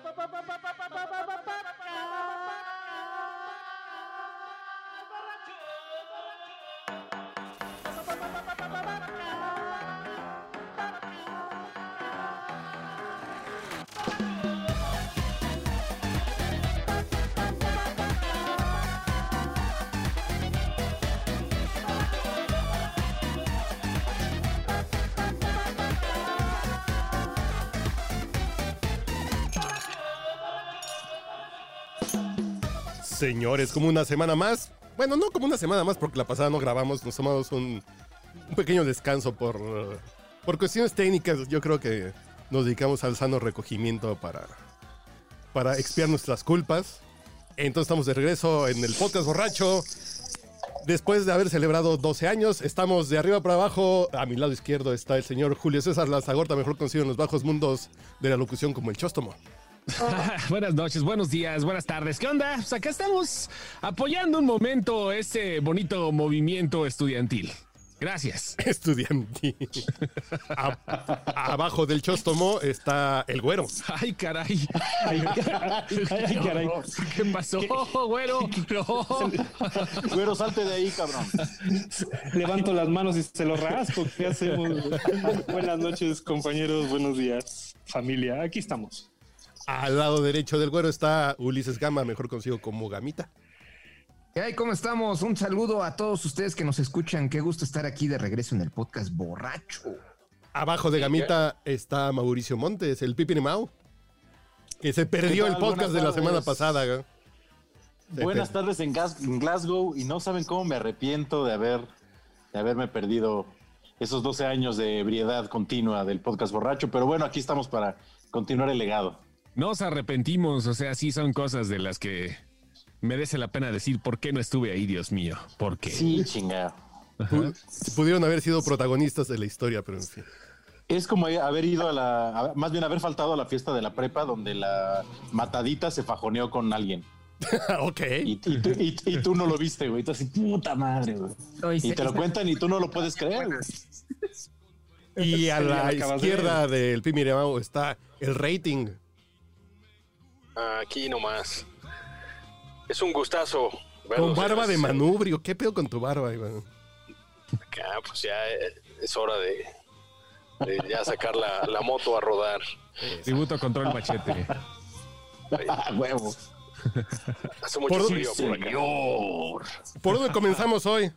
pa, pa. Señores, como una semana más. Bueno, no como una semana más porque la pasada no grabamos, nos tomamos un, pequeño descanso por, por cuestiones técnicas. Yo creo que nos dedicamos al sano recogimiento para, para expiar nuestras culpas. Entonces estamos de regreso en el podcast borracho. Después de haber celebrado 12 años, estamos de arriba para abajo. A mi lado izquierdo está el señor Julio César Lazagorta, mejor conocido en los bajos mundos de la locución como el Chóstomo. buenas noches, buenos días, buenas tardes. ¿Qué onda? Pues acá estamos apoyando un momento ese bonito movimiento estudiantil. Gracias. Estudiantil. A- abajo del Chóstomo está el güero. Ay, caray. Ay, ay, caray. ¿Qué pasó, güero? No. Güero, salte de ahí, cabrón. Levanto las manos y se lo rasco. ¿Qué hacemos? Buenas noches, compañeros. Buenos días, familia. Aquí estamos. Al lado derecho del güero está Ulises Gama, mejor conocido como Gamita. ¿Qué hay? ¿Cómo estamos? Un saludo a todos ustedes que nos escuchan. Qué gusto estar aquí de regreso en el podcast borracho. Abajo de Gamita está Mauricio Montes, el Pipi Mau, que se perdió ¿Qué el podcast de la semana pasada. Buenas per- tardes en, Gas- en Glasgow y no saben cómo me arrepiento de haber de haberme perdido esos 12 años de ebriedad continua del podcast borracho, pero bueno, aquí estamos para continuar el legado. Nos arrepentimos, o sea, sí son cosas de las que merece la pena decir por qué no estuve ahí, Dios mío. ¿Por qué? Sí, chingada. pu- pudieron haber sido protagonistas de la historia, pero en fin. Es como haber ido a la, más bien haber faltado a la fiesta de la prepa donde la matadita se fajoneó con alguien. ok. Y, y tú, y- y tú no lo viste, güey. Tú así, puta madre, güey. Y te lo cuentan y tú no lo puedes creer. Y a la izquierda del Pipi Mau está el rating. Aquí nomás. Es un gustazo. verlos Con barba de manubrio. ¿Qué pedo con tu barba, Iván? Acá, pues ya eh, es hora de, de ya sacar la, la moto a rodar. Tributo control machete. Ah, huevo. Hace mucho Por- frío por acá. ¿Por dónde comenzamos hoy?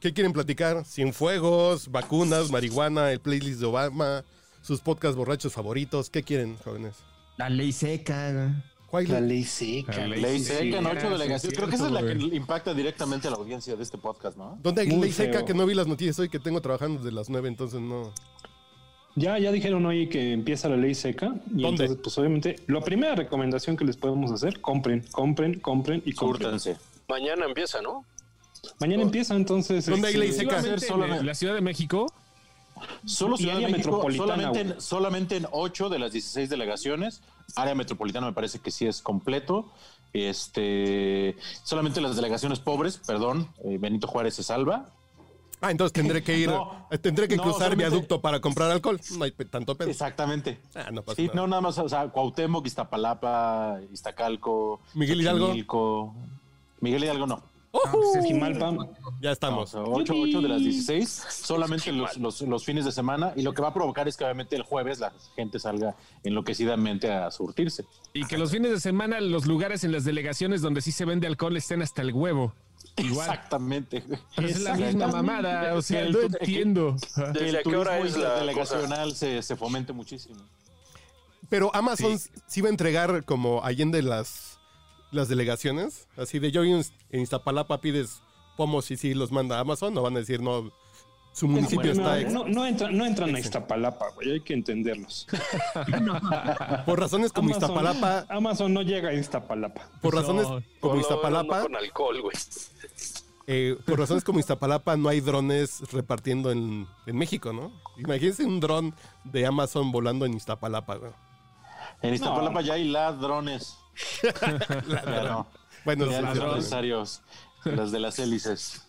¿Qué quieren platicar? Cienfuegos, vacunas, marihuana, el playlist de Obama, sus podcasts borrachos favoritos. ¿Qué quieren, jóvenes? La ley seca. ¿Cuál? La ley seca. La Ley seca en ocho delegaciones. es Creo que esa es la que impacta directamente a la audiencia de este podcast, ¿no? ¿Dónde hay Muy ley seca que no vi las noticias hoy que tengo trabajando desde las 9, entonces no. Ya, ya dijeron hoy que empieza la ley seca. Y ¿Dónde? entonces, pues obviamente, la primera recomendación que les podemos hacer, compren, compren, compren y compren. Mañana empieza, ¿no? Mañana empieza entonces. ¿Dónde hay este, ley seca? Solamente solamente- en la Ciudad de México. Solo Ciudad de área México, metropolitana, solamente en, solamente en 8 de las 16 delegaciones. Área metropolitana me parece que sí es completo. Este, solamente las delegaciones pobres, perdón, eh, Benito Juárez se salva. Ah, entonces tendré que ir, No, eh, tendré que no, cruzar viaducto para comprar alcohol. No hay tanto pedo. Exactamente. Ah, no pasa Sí, nada. no, nada más, o sea, Cuauhtémoc, Iztapalapa, Iztacalco, Miguel Hidalgo. Miguel Hidalgo no. Jimalpa. Ya No, o estamos. sea, ocho, ocho de las 16, solamente los, los- los fines de semana. Y lo que va a provocar es que obviamente el jueves la gente salga enloquecidamente a surtirse. Y que los fines de semana los lugares en las delegaciones donde sí se vende alcohol estén hasta el huevo. Igual. Exactamente. Pero es la misma mamada. O sea, El- no entiendo. Que ¿Desde el a qué hora es la delegacional se, se fomente muchísimo. Pero Amazon sí. va a entregar como allende las, las delegaciones. Así de yo en, en Iztapalapa pides pomos y sí los manda a Amazon. No van a decir, no, su municipio No, está ex- no, no entran, no entran a Iztapalapa, güey. Hay que entenderlos. Por razones como Amazon- Iztapalapa, Amazon no llega a Iztapalapa. por razones No, como No, no, Iztapalapa, no con alcohol, güey. eh, por razones como Iztapalapa no hay drones repartiendo en, en México, ¿no? Imagínense un dron de Amazon volando en Iztapalapa, güey. En Iztapalapa ya hay ladrones. Claro. Bueno, los empresarios, las de las hélices.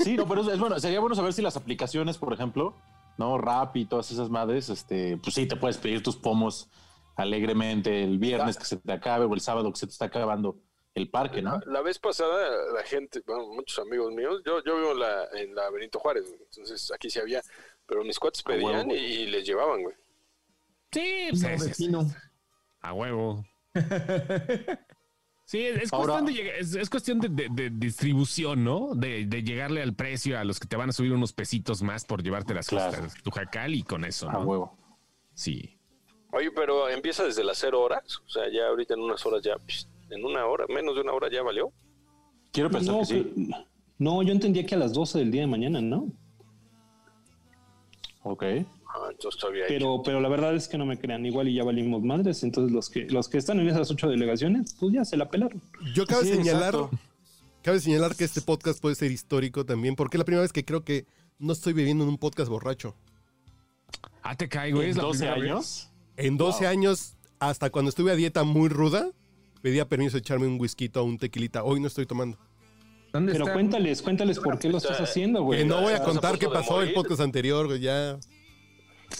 Sí, no, pero es, es bueno. Sería bueno saber si las aplicaciones, por ejemplo, no Rap y todas esas madres, este, pues sí, te puedes pedir tus pomos alegremente el viernes que se te acabe o el sábado que se te está acabando el parque, ¿no? La, la vez pasada, la gente, bueno, muchos amigos míos, yo, yo vivo en la, en la Benito Juárez, entonces aquí sí había, pero mis cuates pedían y, les llevaban, güey. Sí, pues, No, es- es- vecino. a huevo. Sí, es, Ahora- cuestión, de, es, es cuestión de, de- de distribución, ¿no? De, de llegarle al precio a los que te van a subir unos pesitos más por llevarte las Claro. cosas, tu jacal y con eso, A ¿no? huevo. Sí. Oye, pero empieza desde las cero horas, o sea, ya ahorita en unas horas ya, en una hora, menos de una hora ya valió. Quiero pensar No, que sí. no, yo entendía que a las 12 del día de mañana, ¿no? Ok. Entonces todavía hay. Pero, pero la verdad es que no me crean, igual y ya valimos madres. Entonces los que, los que están en esas ocho delegaciones, pues ya se la pelaron. Yo cabe Sí, señalar, exacto. cabe señalar que este podcast puede ser histórico también, porque es la primera vez que creo que no estoy bebiendo en un podcast borracho. Ah, te güey. ¿En es la 12 primera vez. años? En 12 años, hasta cuando estuve a dieta muy ruda, pedía permiso de echarme un whisky o un tequilita. Hoy no estoy tomando. ¿Dónde Pero cuéntales, cuéntales por qué lo estás haciendo, Que güey. no voy a contar qué pasó el podcast anterior, güey, ya.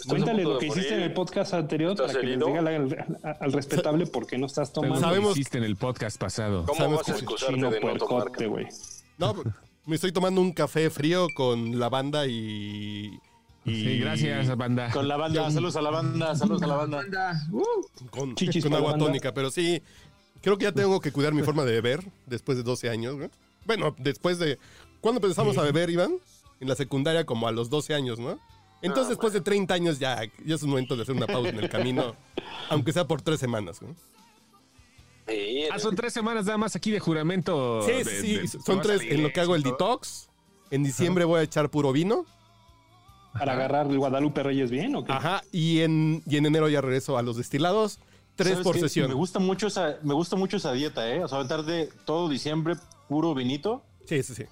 Cuéntale lo que hiciste en el podcast anterior ¿Estás para que les herido? diga al, al respetable por qué no estás tomando. Sabemos- lo hiciste en el podcast pasado. ¿Cómo Sabes vas a que- excusarte de no tomar? No, me estoy tomando un café frío con lavanda y. y- Sí, gracias, banda. Con la banda, saludos a la banda, saludos a la banda. Anda. Uh, Con, Chichis con para agua banda. tónica, pero sí, creo que ya tengo que cuidar mi forma de beber después de 12 años. güey. Bueno, después de... ¿Cuándo empezamos a beber, Iván? En la secundaria, como a los 12 años, ¿no? Entonces, después de 30 años ya, ya es un momento de hacer una pausa en el camino, aunque sea por tres semanas. ¿no? Sí, Ah, son tres semanas nada más aquí de juramento. Sí, de- sí, de- son tres en lo que hago el todo. detox. En diciembre voy a echar puro vino. Para agarrar el Guadalupe Reyes bien, ¿o qué? Ajá, y en, y en enero ya regreso a los destilados. Tres ¿Sabes por qué? sesión. Me gusta mucho esa, me gusta mucho esa dieta, ¿eh? O sea, aventar de todo diciembre puro vinito, Sí, sí, sí.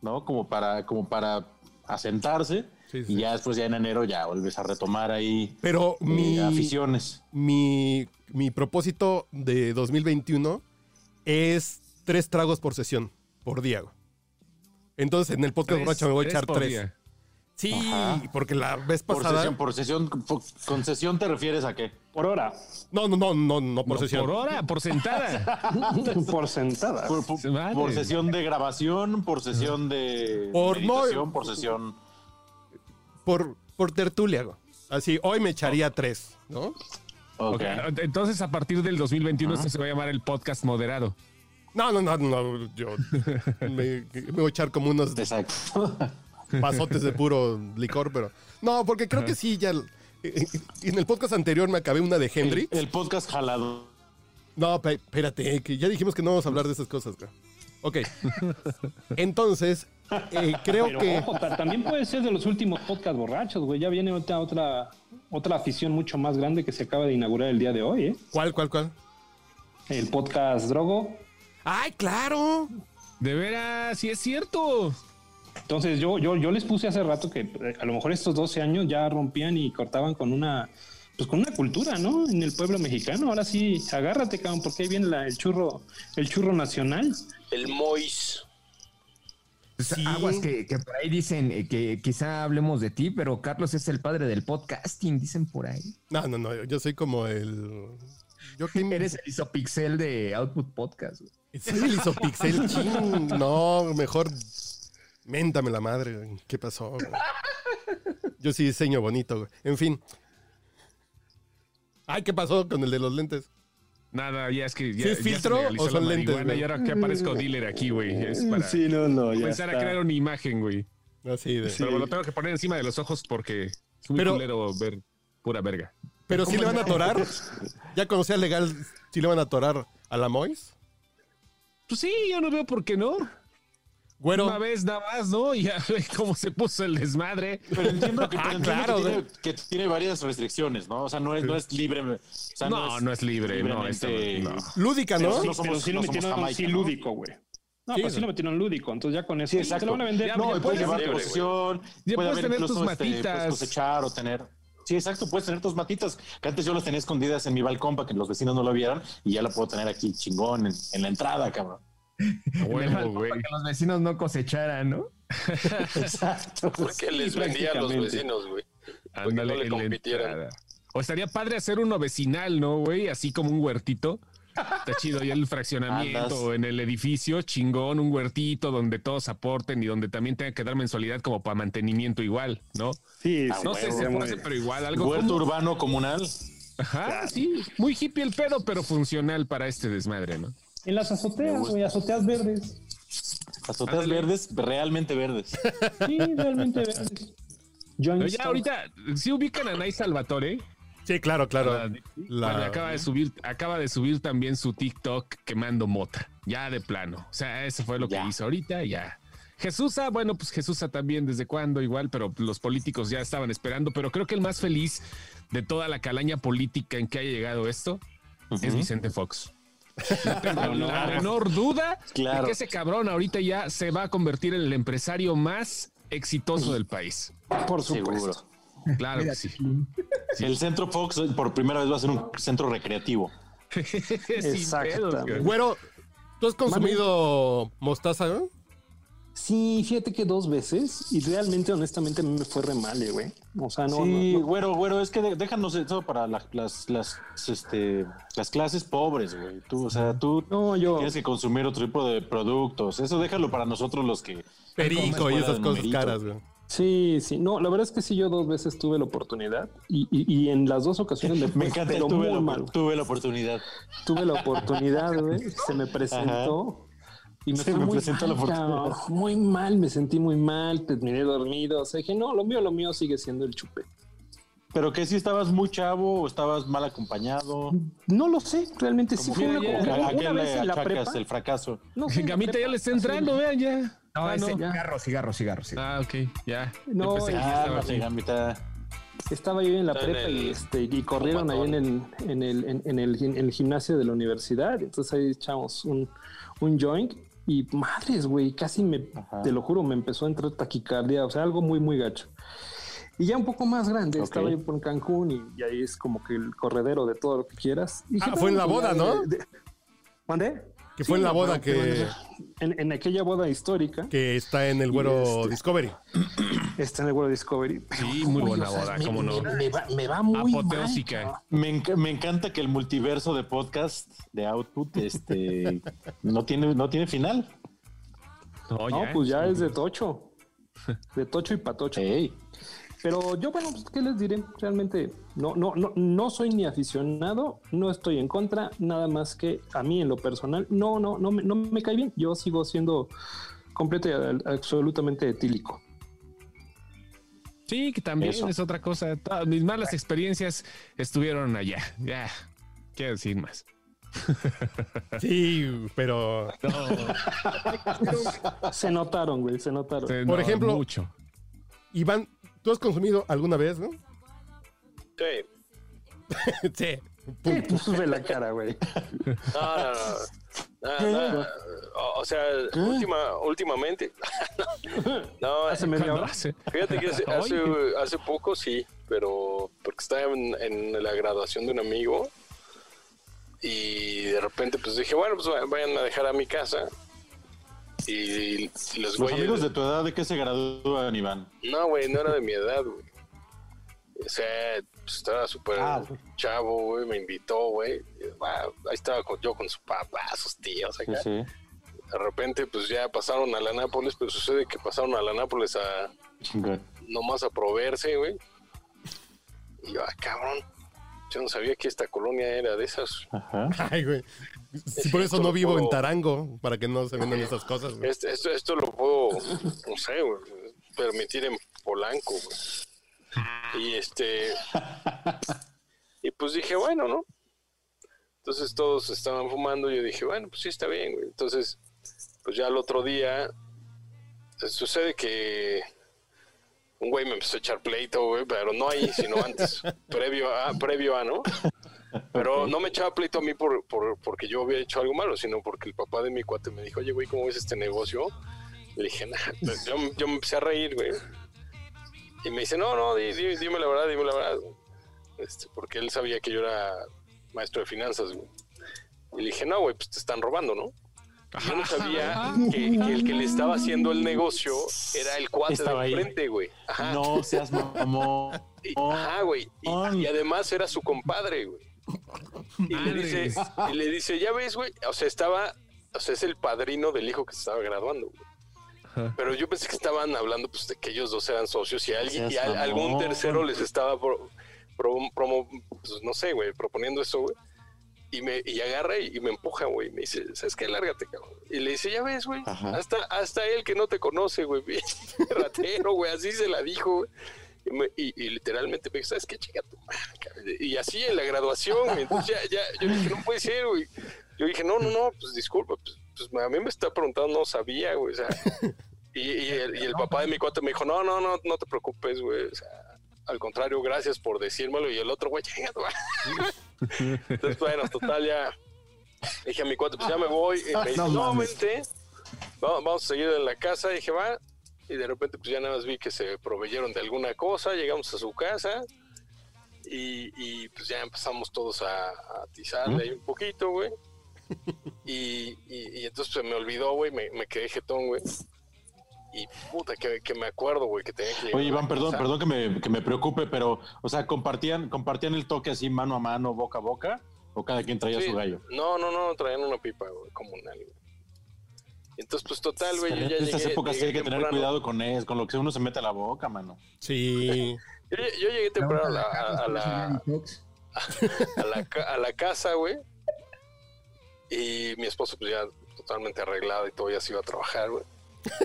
¿no? Como para, como para asentarse. Sí, sí. Y ya después, ya en enero, ya vuelves a retomar ahí Pero eh, mi, aficiones. mi, mi propósito de 2021 es tres tragos por sesión, por día. güey. Entonces en el podcast borracho me voy a echar por tres. día. Sí, Ajá. porque la vez Por pasada. sesión, por sesión, por- con sesión te refieres a qué? Por hora. No, no, no, no, no por No, sesión. Por hora, por sentada. por sentada. Por, por- por sesión de grabación, por sesión de Por- no, meditación, por sesión. Por, por tertulia. güey. Así, hoy me echaría tres, ¿no? Ok. Ok, Entonces, a partir del 2021, este se va a llamar el podcast moderado. No, no, no, no. Yo me, me voy a echar como unos Exacto. pasotes de puro licor, pero. No, porque creo que sí, ya. eh, En el podcast anterior me acabé una de El, Henry. el podcast jalado. No, espérate, que ya dijimos que no vamos a hablar de esas cosas. güey. Ok. Entonces, eh, creo Pero que. ojo, también puede ser de los últimos podcast borrachos, güey. Ya viene otra, otra, otra afición mucho más grande que se acaba de inaugurar el día de hoy, ¿eh? ¿Cuál, cuál, cuál? El podcast Drogo. ¡Ay, claro! De veras, sí es cierto. Entonces yo, yo, yo les puse hace rato que eh, a lo mejor estos 12 años ya rompían y cortaban con una, pues con una cultura, ¿no? En el pueblo mexicano. Ahora sí, agárrate, cabrón, porque ahí viene la- el churro, el churro nacional. El Mois. Sí. Aguas que, que por ahí dicen eh, que quizá hablemos de ti, pero Carlos es el padre del podcasting, dicen por ahí. No, no, no. Yo soy como el. Yo que Eres el isopixel de Output Podcast. güey. Soy el isopixel. chin. No, mejor. Méntame la madre. güey. ¿Qué pasó? güey? Yo sí diseño bonito. güey. En fin. Ay, ¿qué pasó con el de los lentes? Nada, ya es que. Ya, ¿Sí es ya se filtro o son lentes, güey? Y ahora que aparezco dealer aquí, güey. Es para no, no, empezar a crear una imagen, güey. Así de. Pero me lo tengo que poner encima de los ojos porque es muy Pero- culero ver pura verga. Pero sí le van a atorar. Ya cuando sea legal, sí le van a atorar a la Mois. Pues sí, yo no veo por qué no. Güero. Una vez nada más, ¿no? Y ya ve cómo se puso el desmadre. Pero entiendo que, Ah, pero entiendo claro, que, tiene, que tiene varias restricciones, ¿no? O sea, no es, no es libre. o sea, No, no es libre, no, esto libremente- no. Lúdica, Pero, ¿no? sí, No somos- pero sí lo metieron Jamaica, sí lúdico, güey. No, Sí, pues sí sí. lo metieron lúdico. Entonces ya con eso Sí, te exacto. lo van a vender. Ya, No, puedes puedes llevar libre, posesión, Ya puede puedes haber tener incluso tus este, pues, matitas. cosechar o tener. Sí, exacto, puedes tener tus matitas, que antes yo las tenía escondidas en mi balcón para que los vecinos no lo vieran y ya la puedo tener aquí chingón en, en la entrada, cabrón. A En el huevo, balcón güey. Para que los vecinos no cosecharan, ¿no? Exacto. Porque les vendía a los vecinos, güey. Ándale, no le compitieran. O estaría padre hacer uno vecinal, ¿no, güey? Así como un huertito. Está chido, y el fraccionamiento Andas. en el edificio, chingón, un huertito donde todos aporten y donde también tenga que dar mensualidad como para mantenimiento igual, ¿no? Sí, Ah, sí, No sé si se muy puede, bien. pero igual algo Huerto como- urbano comunal. Ajá, sí, muy hippie el pedo, pero funcional para este desmadre, ¿no? En las azoteas, güey, azoteas verdes. Azoteas Ándale. verdes, realmente verdes. Sí, realmente verdes. Pero ya ahorita, sí ubican a Nay Salvatore. Sí, claro, claro. La- La- Bueno, acaba de subir, acaba de subir también su TikTok quemando mota, ya de plano. O sea, eso fue lo Ya. que hizo ahorita, ya. Jesusa, bueno, pues Jesusa también desde cuándo igual, pero los políticos ya estaban esperando, pero creo que el más feliz de toda la calaña política en que ha llegado esto es Vicente Fox. No tengo la menor duda Claro. de que ese cabrón ahorita ya se va a convertir en el empresario más exitoso del país. por Seguro. supuesto. Claro que sí. El centro Fox por primera vez va a ser un centro recreativo. Güey. Güero, ¿tú has consumido mostaza? no? Sí, fíjate que dos veces y realmente, honestamente, a mí me fue re mal, eh, güey. O sea, no, sí, no, no. güero, güero, es que de- déjanos eso para la- las, las, este, las clases pobres, güey. Tú, o sea, tú No, yo- tienes que consumir otro tipo de productos. Eso déjalo para nosotros los que... Perico y esas cosas numerito. caras, güey. Sí, sí, no, la verdad es que sí, yo dos veces tuve la oportunidad y, y- y en las dos ocasiones me fue, Me encanta, pero tuve muy la, mal. tuve la oportunidad. Tuve la oportunidad, güey, se me presentó y me Se fue me muy presentó la mal, oportunidad. cabrón, muy mal, me sentí muy mal, terminé dormido, o sea, dije, no, lo mío, lo mío sigue siendo el chupete. Pero que si estabas muy chavo o estabas mal acompañado. No lo sé, realmente sí Como fue que una, ya- una- ¿A, a qué una vez en la prepa. el fracaso? No en la Gamita ya le está entrando, vean ya. No, Ah, ese no. cigarro, cigarro, cigarro, cigarro. Ah, ok, ya. No, que ya estaba. Gambita. Estaba yo en la prepa y, el este, y corrieron ahí en el, en, el, en, en el, en el gimnasio de la universidad. Entonces ahí echamos un, un joint y madres, güey, casi me, Ajá. te lo juro, me empezó a entrar taquicardia, o sea, algo muy, muy gacho. Y ya un poco más grande, estaba yo por Cancún y, y ahí es como que el corredero de todo lo que quieras. Y dije, Ah, fue en la boda, ¿no? de- de- ¿Mandé? Que fue en la boda que, En, en aquella boda histórica, que está en el güero este- Discovery. está en el World Discovery. Sí, muy Uy, buena o sea, boda, me- cómo no. Me, me va, me va muy Apoteósica. mal, enc- me encanta que el multiverso de podcast de Output este, no, tiene, no tiene final. No, No, pues ya es de Tocho. De Tocho y Patocho. Ey, Pero yo, bueno, pues, ¿qué les diré? Realmente no, no, no, no soy ni aficionado, no estoy en contra, nada más que a mí en lo personal, no, no, no me, no me cae bien. Yo sigo siendo completo y absolutamente etílico. Sí, que también Eso. es otra cosa. Todas mis malas experiencias estuvieron allá. Ya, quiero decir más. Sí, pero Se notaron, güey, se notaron. Por no, ejemplo- mucho. Iván, ¿tú has consumido alguna vez, no? Sí. sí. Sí, pues ve la cara, güey. No, no, no. No, no. O, o sea, última, últimamente. no, Hace media ¿Cuándo hora. fíjate que hace, hace, poco sí, pero porque estaba en, en la graduación de un amigo y de repente pues dije, bueno, pues vayan a dejar a mi casa y los los güeyes... amigos de tu edad, ¿de qué se gradúan, Iván? No, güey, no era de mi edad, güey. O sea, pues, estaba súper Ah. chavo, güey, me invitó, güey. Ah, Ahí estaba con- yo con su papá, sus tíos Sí, acá. sí. De repente, pues ya pasaron a la Nápoles, pero sucede que pasaron a la Nápoles a Chingón. nomás a proveerse, güey. Y yo, ah, cabrón, yo no sabía que esta colonia era de esas. Ajá. Ay, güey. Sí, por eso Esto no vivo en Tarango, para que no se vendan esas cosas, güey. Este- esto, esto lo puedo, no sé, güey, permitir en Polanco, güey. Y este. Y pues dije, bueno, ¿no? Entonces todos estaban fumando y yo dije, bueno, pues sí está bien, güey. Entonces, pues ya el otro día eh, sucede que un güey me empezó a echar pleito, güey, pero no ahí, sino antes, previo a, previo a, ¿no? Pero no me echaba pleito a mí por, por- porque yo había hecho algo malo, sino porque el papá de mi cuate me dijo, oye, güey, ¿cómo ves este negocio? Le dije, pues, yo, yo me empecé a reír, güey. Y me dice, no, no, di- di- dime la verdad, dime la verdad. Este, porque él sabía que yo era maestro de finanzas, güey. Y le dije, no, güey, pues te están robando, ¿no? Yo no sabía que, que el que le estaba haciendo el negocio era el cuate Estaba de enfrente, güey. No seas mamón. Y, ajá, güey. Y, y además era su compadre, güey. Y le dice, y le dice, ya ves, güey. O sea, estaba, o sea, es el padrino del hijo que se estaba graduando, güey. Pero yo pensé que estaban hablando pues de que ellos dos eran socios y alguien y al- algún tercero les estaba pro- pro- promo- pues, no sé, güey, proponiendo eso, güey. Y me y agarra y, y me empuja, güey. Me dice, ¿sabes qué? Lárgate, cabrón. Y le dice, ya ves, güey. Hasta, hasta él que no te conoce, güey. Ratero, güey. Así se la dijo, güey. Y, me- y- y literalmente me dijo, ¿sabes qué? Chica tu madre, cabrón". Y así en la graduación. Entonces ya, ya, yo dije, no puede ser, güey. Yo dije, no, no, no, pues disculpa, pues, pues, a mí me está preguntando, no sabía, güey. O sea, y, y el, y el papá de mi cuate me dijo, no, no, no, no te preocupes, güey. O sea, al contrario, gracias por decírmelo. Y el otro, güey, chinga tu madre". Entonces, bueno, total, ya dije a mi cuate, pues ya me voy. Y me dice, No no, mames. vente, vamos, vamos a seguir en la casa. dije, va. Y de repente, pues ya nada más vi que se proveyeron de alguna cosa. Llegamos a su casa. Y, y, pues ya empezamos todos a, a atizarle ahí un poquito, güey. Y, y, y entonces se me olvidó, güey, me, me quedé jetón, güey. Y puta, que, que me acuerdo, güey, que tenía que llegar Oye, Iván, perdón, casa. perdón que me, que me preocupe, pero, o sea, compartían, compartían el toque así mano a mano, boca a boca, o cada quien traía Sí. su gallo. No, no, no, traían una pipa, güey, comunal, güey. Entonces, pues total, güey, yo ya en estas épocas hay que tener cuidado con eso, con lo que uno se mete a la boca, mano. Sí. Yo, yo llegué temprano a la, a, a la, a la, ca- a la casa, güey. Y mi esposo, pues ya totalmente arreglado y todo, ya se iba a trabajar, güey.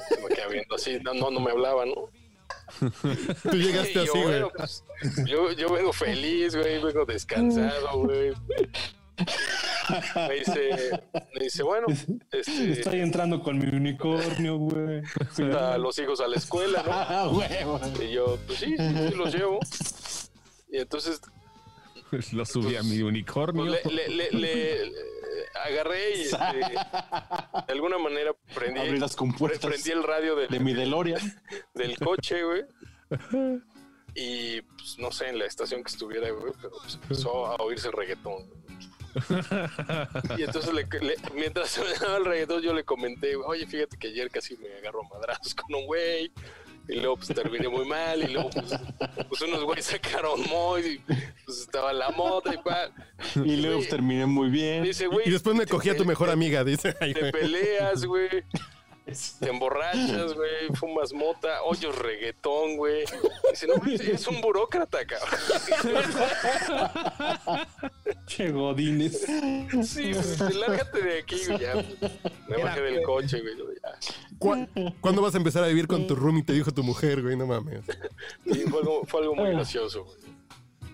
Se me quedaba viendo así, no, no, no me hablaba, ¿no? Tú llegaste Y yo, así, güey. bueno, pues, yo, yo vengo feliz, güey, vengo descansado, güey. Me dice, me dice, bueno, este, Estoy entrando con mi unicornio, güey. a los hijos a la escuela, ¿no? Ah, huevo. Y yo, pues sí, sí, sí, los llevo. Y entonces Lo subí a mi unicornio. pues, le, le- le- le- le agarré y este, de alguna manera prendí, Abrí las pre- compuertas prendí el radio del, de mi DeLorean. del coche, güey. Y pues no sé en la estación que estuviera, güey, pero pues, empezó a oírse el reggaetón. güey. Y entonces, le- le- mientras se me daba el reggaetón, yo le comenté, oye, fíjate que ayer casi me agarro a madrazos con un güey. Y luego pues terminé muy mal. Y luego pues, pues, unos güeyes sacaron Moy. Y pues estaba la moto y pa. Y luego Güey, terminé muy bien. Dice, güey. Y después me cogí a tu mejor te- amiga, dice. Ay, Te güey. peleas, güey. Te emborrachas, güey. Fumas mota. Oyes reggaetón, güey. Dice, no, eres un burócrata, cabrón. Che, Godines. Sí, pues, lárgate de aquí, güey. Ya, me bajé del coche, güey. Ya. ¿Cu- ¿Cuándo vas a empezar a vivir con tu roomie? Te dijo tu mujer, güey, no mames. Sí, fue algo, fue algo muy gracioso, güey.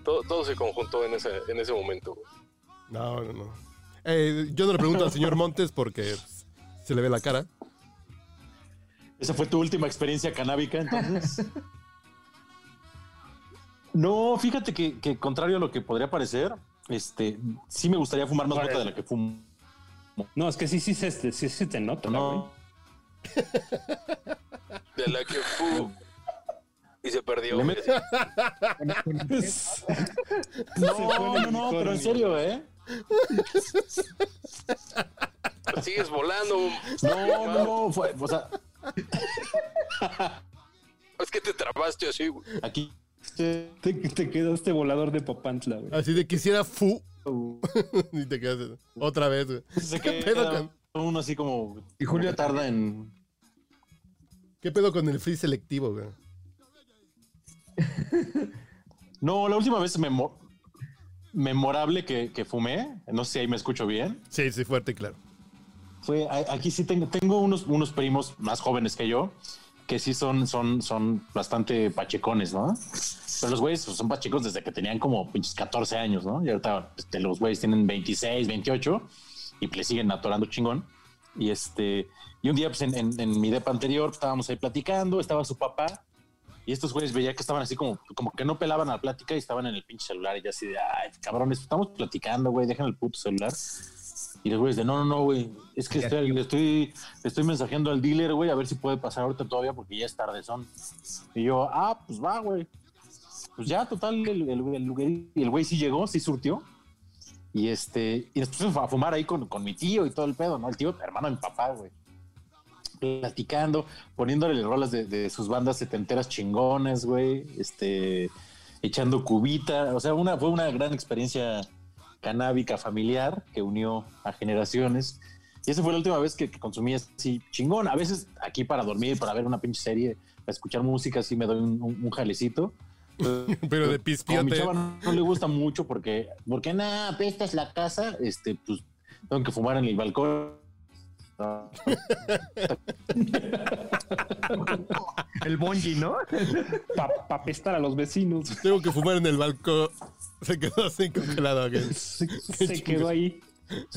Todo, todo se conjuntó en ese, en ese momento, güey. No, no, no. Eh, yo no le pregunto al señor Montes porque se le ve la cara. ¿Esa fue tu última experiencia canábica entonces? No, fíjate que, que contrario a lo que podría parecer, este, sí me gustaría fumar más mota de la que fumo. No, es que sí, sí, se, sí, se te nota, güey. No, De la que fu y se perdió. No, no, no, pero en serio, ¿eh? Sigues volando. No, no, no, fue, o sea, Es que te trabaste así, güey. aquí Te, te quedó este volador de Popantla, güey. Así de quisiera fu. y te quedas otra vez, güey. se ¿Qué pedo con, uno así como Y Julio- tarda en ¿Qué pedo con el free selectivo, güey? No, la última vez memo- memorable que, que fumé, no sé si ahí me escucho bien, Sí, sí, fuerte y claro. Fue aquí sí tengo, tengo unos, unos primos más jóvenes que yo que sí son, son, son bastante pachecones, ¿no? Pero los güeyes pues, son pachecos desde que tenían como pinches 14 años, ¿no? Y ahorita este, los güeyes tienen 26, 28 y le siguen atorando chingón. Y este, y un día pues en, en- en mi depa anterior estábamos ahí platicando, estaba su papá y estos güeyes veía que estaban así como, como que no pelaban a la plática y estaban en el pinche celular y ya así de, ay, cabrones, estamos platicando, güey, dejen el puto celular. Y los güeyes de, no, no, no, güey, es que estoy, le estoy, estoy mensajeando al dealer, güey, a ver si puede pasar ahorita todavía porque ya es tarde son. Y yo, ah, pues va, güey. Pues ya, total, el, el, el, güey- el güey sí llegó, sí surtió. Y este, y después a fumar ahí con, con mi tío y todo el pedo, ¿no? El tío, hermano de mi papá, güey. Platicando, poniéndole rolas de, de sus bandas setenteras chingones, güey. Este, echando cubita. O sea, una, fue una gran experiencia canábica familiar que unió a generaciones. Y esa fue la última vez que, que consumí así chingón. A veces aquí para dormir, para ver una pinche serie, para escuchar música, así me doy un, un- un jalecito. Pero de Como a mi pispiote. chava no, no le gusta mucho porque, porque nada, apestas la casa, este, pues tengo que fumar en el balcón. No, El bonji, ¿no? Para apestar a los vecinos. Tengo que fumar en el balcón. Se quedó así congelado. Se, se quedó ahí.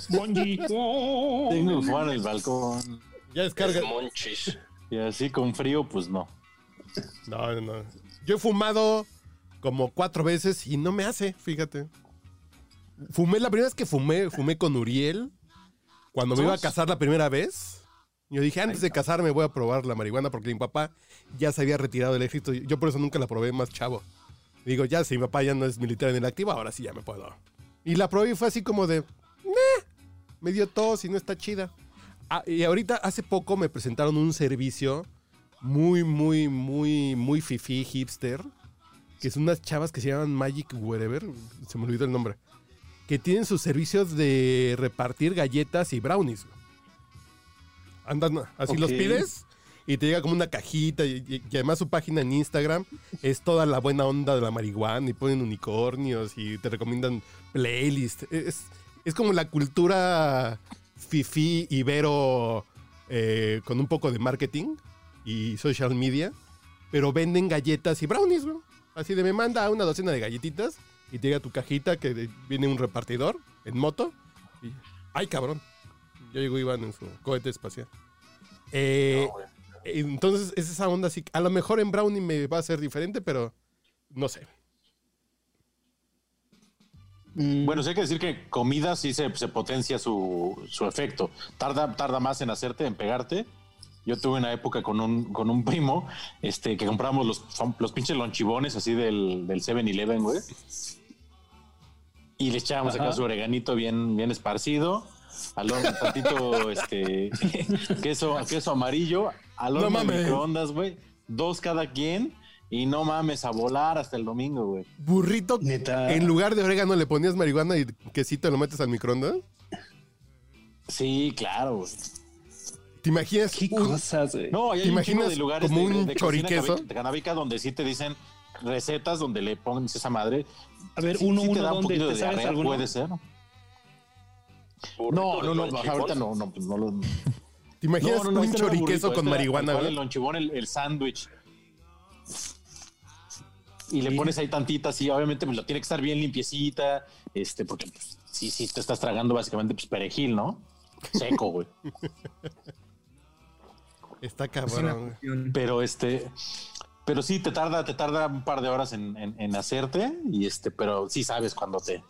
Bonji. Tengo que fumar en el balcón. Ya descarga. Monchis. Y así con frío, pues no. No, no, no. Yo he fumado como cuatro veces y no me hace, fíjate. Fumé, la primera vez que fumé, fumé con Uriel. Cuando me iba a casar la primera vez. Yo dije, antes de casarme voy a probar la marihuana porque mi papá ya se había retirado del ejército. Yo por eso nunca la probé más chavo. Digo, ya si mi papá ya no es militar en el activo, ahora sí ya me puedo. Y la probé y fue así como de, "Meh, me dio tos y no está chida. Ah, y ahorita hace poco me presentaron un servicio muy, muy, muy, muy fifi hipster. Que son unas chavas que se llaman Magic Wherever. Se me olvidó el nombre. Que tienen sus servicios de repartir galletas y brownies. Andan, así los pides y te llega como una cajita. Y, y- y además su página en Instagram es toda la buena onda de la marihuana. Y ponen unicornios y te recomiendan playlists. Es, es como la cultura fifi ibero eh, con un poco de marketing y social media, pero venden galletas y brownies, güey. Así de me manda una docena de galletitas y te llega tu cajita que viene un repartidor en moto. Y, ¡Ay, cabrón! Yo llego Iván en su cohete espacial. Eh, entonces, es esa onda así. A lo mejor en brownie me va a ser diferente, pero no sé. Bueno, sí hay que decir que comida sí se, se potencia su, su efecto. Tarda, tarda más en hacerte, en pegarte. Yo tuve una época con un, con un primo este, que compramos los, los pinches lonchibones así del, del 7-Eleven, güey. Y le echábamos acá su oreganito bien, bien esparcido. Al horno, tantito este, queso, queso amarillo. Al No horno de mames. microondas, güey. Dos cada quien. Y no mames, a volar hasta el domingo, güey. Burrito, Neta. en lugar de orégano le ponías marihuana y quesito lo metes al microondas. Sí, claro, güey. ¿Te imaginas? Qué un- cosas, güey. No, y ¿Te hay un imaginas de lugares como de, un de cocina choriqueso? donde sí te dicen recetas donde le pones esa madre. A ver, Sí, uno, sí te uno, da un poquito ¿Te de sabes diarrea, puede ser. No, Burrito no, no, lonchibón. ahorita no, no, pues no lo. ¿Te imaginas No, no, no, un no era choriqueso burrito, con este era marihuana, güey? El lonchibón, el, el sándwich. Y le pones ahí tantita, así, obviamente, pues lo tiene que estar bien limpiecita, este, porque pues, sí, sí, te estás tragando básicamente pues perejil, ¿no? Seco, güey. Está cabrón. Pero este, pero sí te tarda, te tarda un par de horas en, en- en hacerte y este, pero sí sabes cuando te,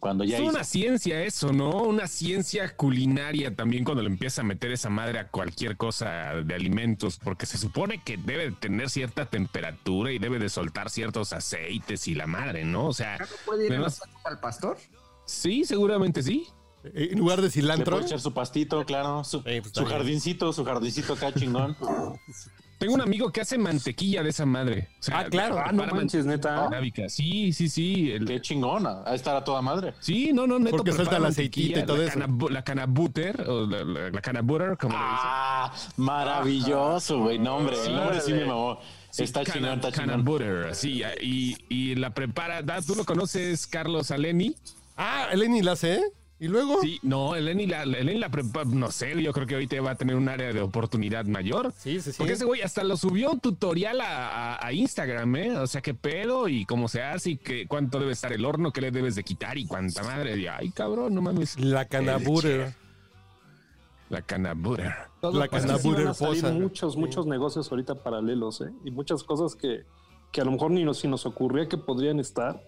cuando ya Es hizo. una ciencia eso, ¿no? Una ciencia culinaria también cuando le empieza a meter esa madre a cualquier cosa de alimentos, porque se supone que debe de tener cierta temperatura y debe de soltar ciertos aceites y la madre, ¿no? O sea, ¿No puede ir a me los vas- tacos al pastor? sí, seguramente sí. Eh, En lugar de Le cilantro. puede echar su pastito, claro, su, pues, su jardincito, su jardincito acá chingón. Tengo un amigo que hace mantequilla de esa madre. O sea, Ah, claro. Ah, no manches, neta. canábica. Sí, sí, sí. El- Qué chingona, a estar a toda madre. Sí, no, no, neto. Porque suelta aceitito mantequilla, y todo la eso. cana- la cana butter, o la, la, la cana butter, como le dicen. Ah, maravilloso, güey. No, hombre, el nombre sí me mamó. Sí, está cana- chingón, está cana chingón. butter, sí, y, y la prepara. da- ¿Tú lo conoces, Carlos Aleni? Ah, Eleni la hace. ¿Y luego? Sí, no, Eleni la, Eleni la no sé, yo creo que ahorita va a tener un área de oportunidad mayor. Sí, sí, sí. Porque ese güey hasta lo subió un tutorial a, a- a Instagram, ¿eh? O sea, qué pedo y cómo se hace y qué, cuánto debe estar el horno, qué le debes de quitar y cuánta madre. Y, ay, cabrón, no mames. La canabutter. chef. La cana butter. Todo- La que sí muchos, muchos negocios ahorita paralelos, ¿eh? Y muchas cosas que, que a lo mejor ni nos, si nos ocurría que podrían estar,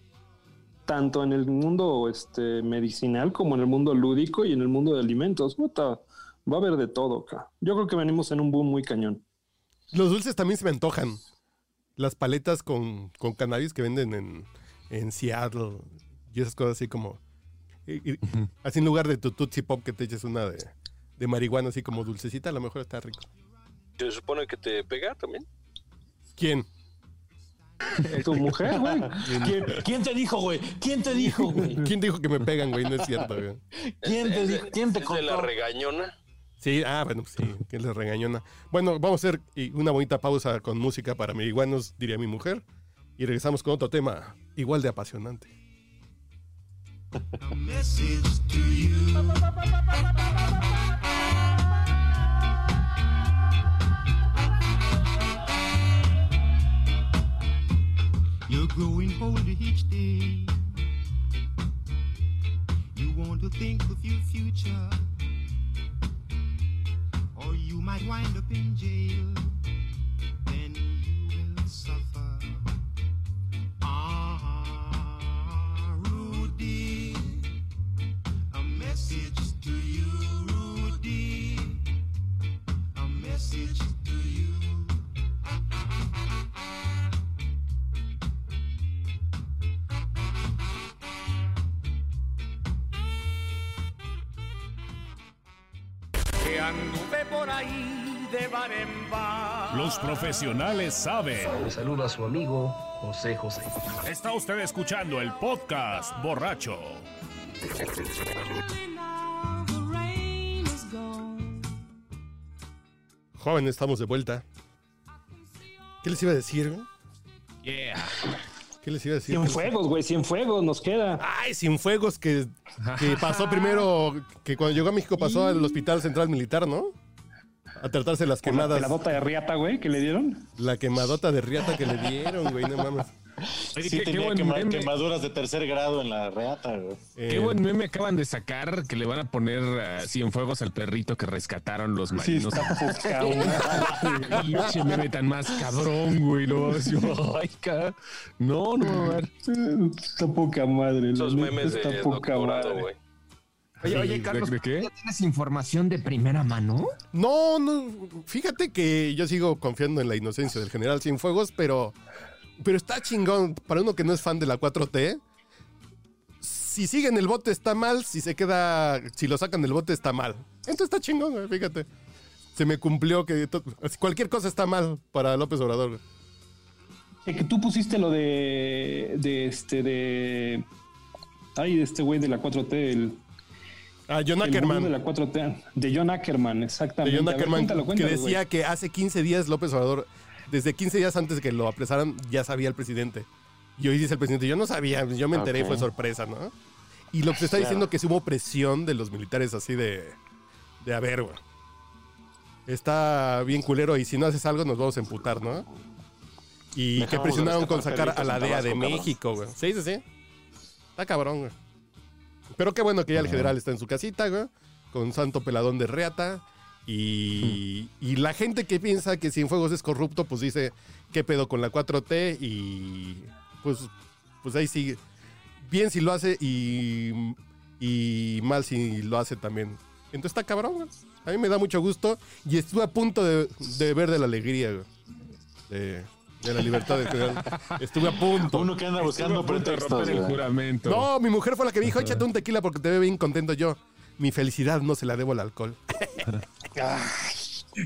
tanto en el mundo este, medicinal como en el mundo lúdico y en el mundo de alimentos. Puta, va a haber de todo acá. Yo creo que venimos en un boom muy cañón. Los dulces también se me antojan. Las paletas con, con cannabis que venden en, en Seattle y esas cosas así como. y- y- Así en lugar de tu Tootsie Pop que te eches una de, de marihuana así como dulcecita, a lo mejor está rico. Se supone que te pega también. ¿Quién? Tu mujer, güey. ¿Quién, quién te dijo, güey? ¿Quién te dijo, güey? ¿Quién dijo que me pegan, güey? No es cierto, güey. ¿Quién te, dijo? ¿Quién te ¿Es de la contó? regañona? Sí, ah, bueno, pues sí, que les regañona. Bueno, vamos a hacer una bonita pausa con música para marihuanos, diría mi mujer. Y regresamos con otro tema igual de apasionante. You're growing older each day. You want to think of your future, or you might wind up in jail. Que anduve por ahí de bar en bar. Los profesionales saben. Le saluda a su amigo José José. Está usted escuchando el podcast borracho. Joven, estamos de vuelta. ¿Qué les iba a decir? güey? Yeah. ¿Qué les iba a decir? Cien fuegos, güey, cien fuegos nos queda. Ay, Cienfuegos que, que pasó primero, que cuando llegó a México pasó al Hospital Central Militar, ¿no? A tratarse las Con la quemadas. peladota de riata, güey, que le dieron. La quemadota de riata que le dieron, güey, no mames. Oye, Sí, qué, qué tenía buen quema- meme, quemaduras de tercer grado en la reata, güey. Eh, qué buen meme acaban de sacar que le van a poner uh, Cienfuegos al perrito que rescataron los Sí, marinos. está poca, güey. Pinche meme tan más cabrón, güey. No, Así, ay, ca- no, no, a ver. Está poca madre. Neta, memes de Está poca madre. güey. Oye, Sí, oye, ¿de- Carlos, de qué? ¿ya tienes información de primera mano? No, no, fíjate que yo sigo confiando en la inocencia del general Cienfuegos, pero, pero está chingón. Para uno que no es fan de la 4T, si sigue en el bote está mal, si se queda, si lo sacan del bote está mal. Entonces está chingón, fíjate. Se me cumplió que cualquier cosa está mal para López Obrador. güey. Eh, que tú pusiste lo de, de este, de... Ay, de este güey de la 4T, el... Ah, John Ackerman. de la 4T, de John Ackerman, de exactamente. John A ver, Ackerman, cuéntalo, que decía que hace 15 días López Obrador, desde 15 días antes de que lo apresaran, ya sabía el presidente. Y hoy dice el presidente, yo no sabía, yo me enteré, Ok. fue sorpresa, ¿no? Y lo que se está diciendo que sí hubo presión de los militares así de, de a ver, güey. Está bien culero y si no haces algo nos vamos a emputar, ¿no? Y Dejamos que de presionaron con sacar a la DEA de. México, güey. Sí, sí, sí. Está cabrón, güey. Pero qué bueno que ya el general está en su casita, güey. Con santo peladón de reata. Y, y la gente que piensa que Cienfuegos es corrupto, pues dice, ¿qué pedo con la 4T? Y pues, pues ahí sigue. Bien si lo hace y, y mal si lo hace también. Entonces está cabrón, güey. A mí me da mucho gusto. Y estuve a punto de, de ver de la alegría, güey. De, de la libertad. Estuve a punto. Uno que anda buscando pretextos, romper el juramento. No, mi mujer fue la que me dijo, échate un tequila porque te ve bien contento yo. Mi felicidad no se la debo al alcohol.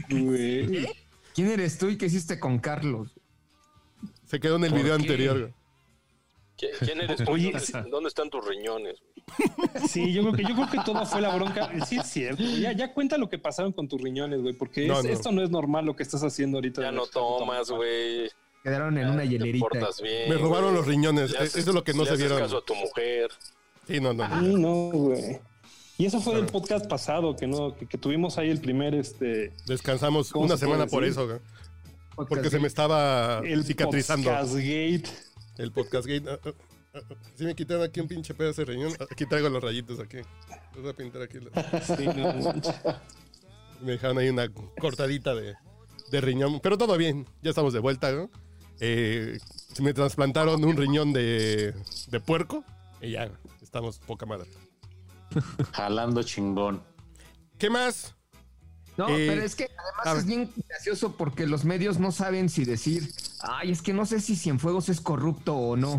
Güey. ¿Quién eres tú y qué hiciste con Carlos? Se quedó en el ¿Por video qué? anterior. güey. ¿Qui- ¿Quién eres tú? Oye, ¿Dónde, dónde están tus riñones? Sí, yo creo que yo creo que todo fue la bronca. Sí, es cierto. Ya, ya cuenta lo que pasaron con tus riñones, güey, porque No, es- no. esto no es normal lo que estás haciendo ahorita. Ya no tomas, güey. Quedaron en una hielerita. Me robaron los riñones. Eh, haces- Eso es lo que no se vieron. caso a tu mujer. Sí, no, no. Sí, no, güey. Y eso fue del podcast pasado, que no, que, que tuvimos ahí el primer, este, Descansamos ¿Cómo una se semana por eso, güey. Porque se me estaba el cicatrizando. podcast gate. El podcast gate. Ah, ah, ah. Sí me quitaron aquí un pinche pedazo de riñón. Aquí traigo los rayitos aquí. Los voy a pintar aquí. Sí, no, manches. Me dejaron ahí una cortadita de, de riñón. Pero todo bien. Ya estamos de vuelta, ¿no? Eh, se me trasplantaron un riñón de, de puerco. Y ya, estamos poca madre. Jalando chingón. ¿Qué más? No, Eh, pero es que además es bien gracioso porque los medios no saben si decir, ay, es que no sé si Cienfuegos es corrupto o no.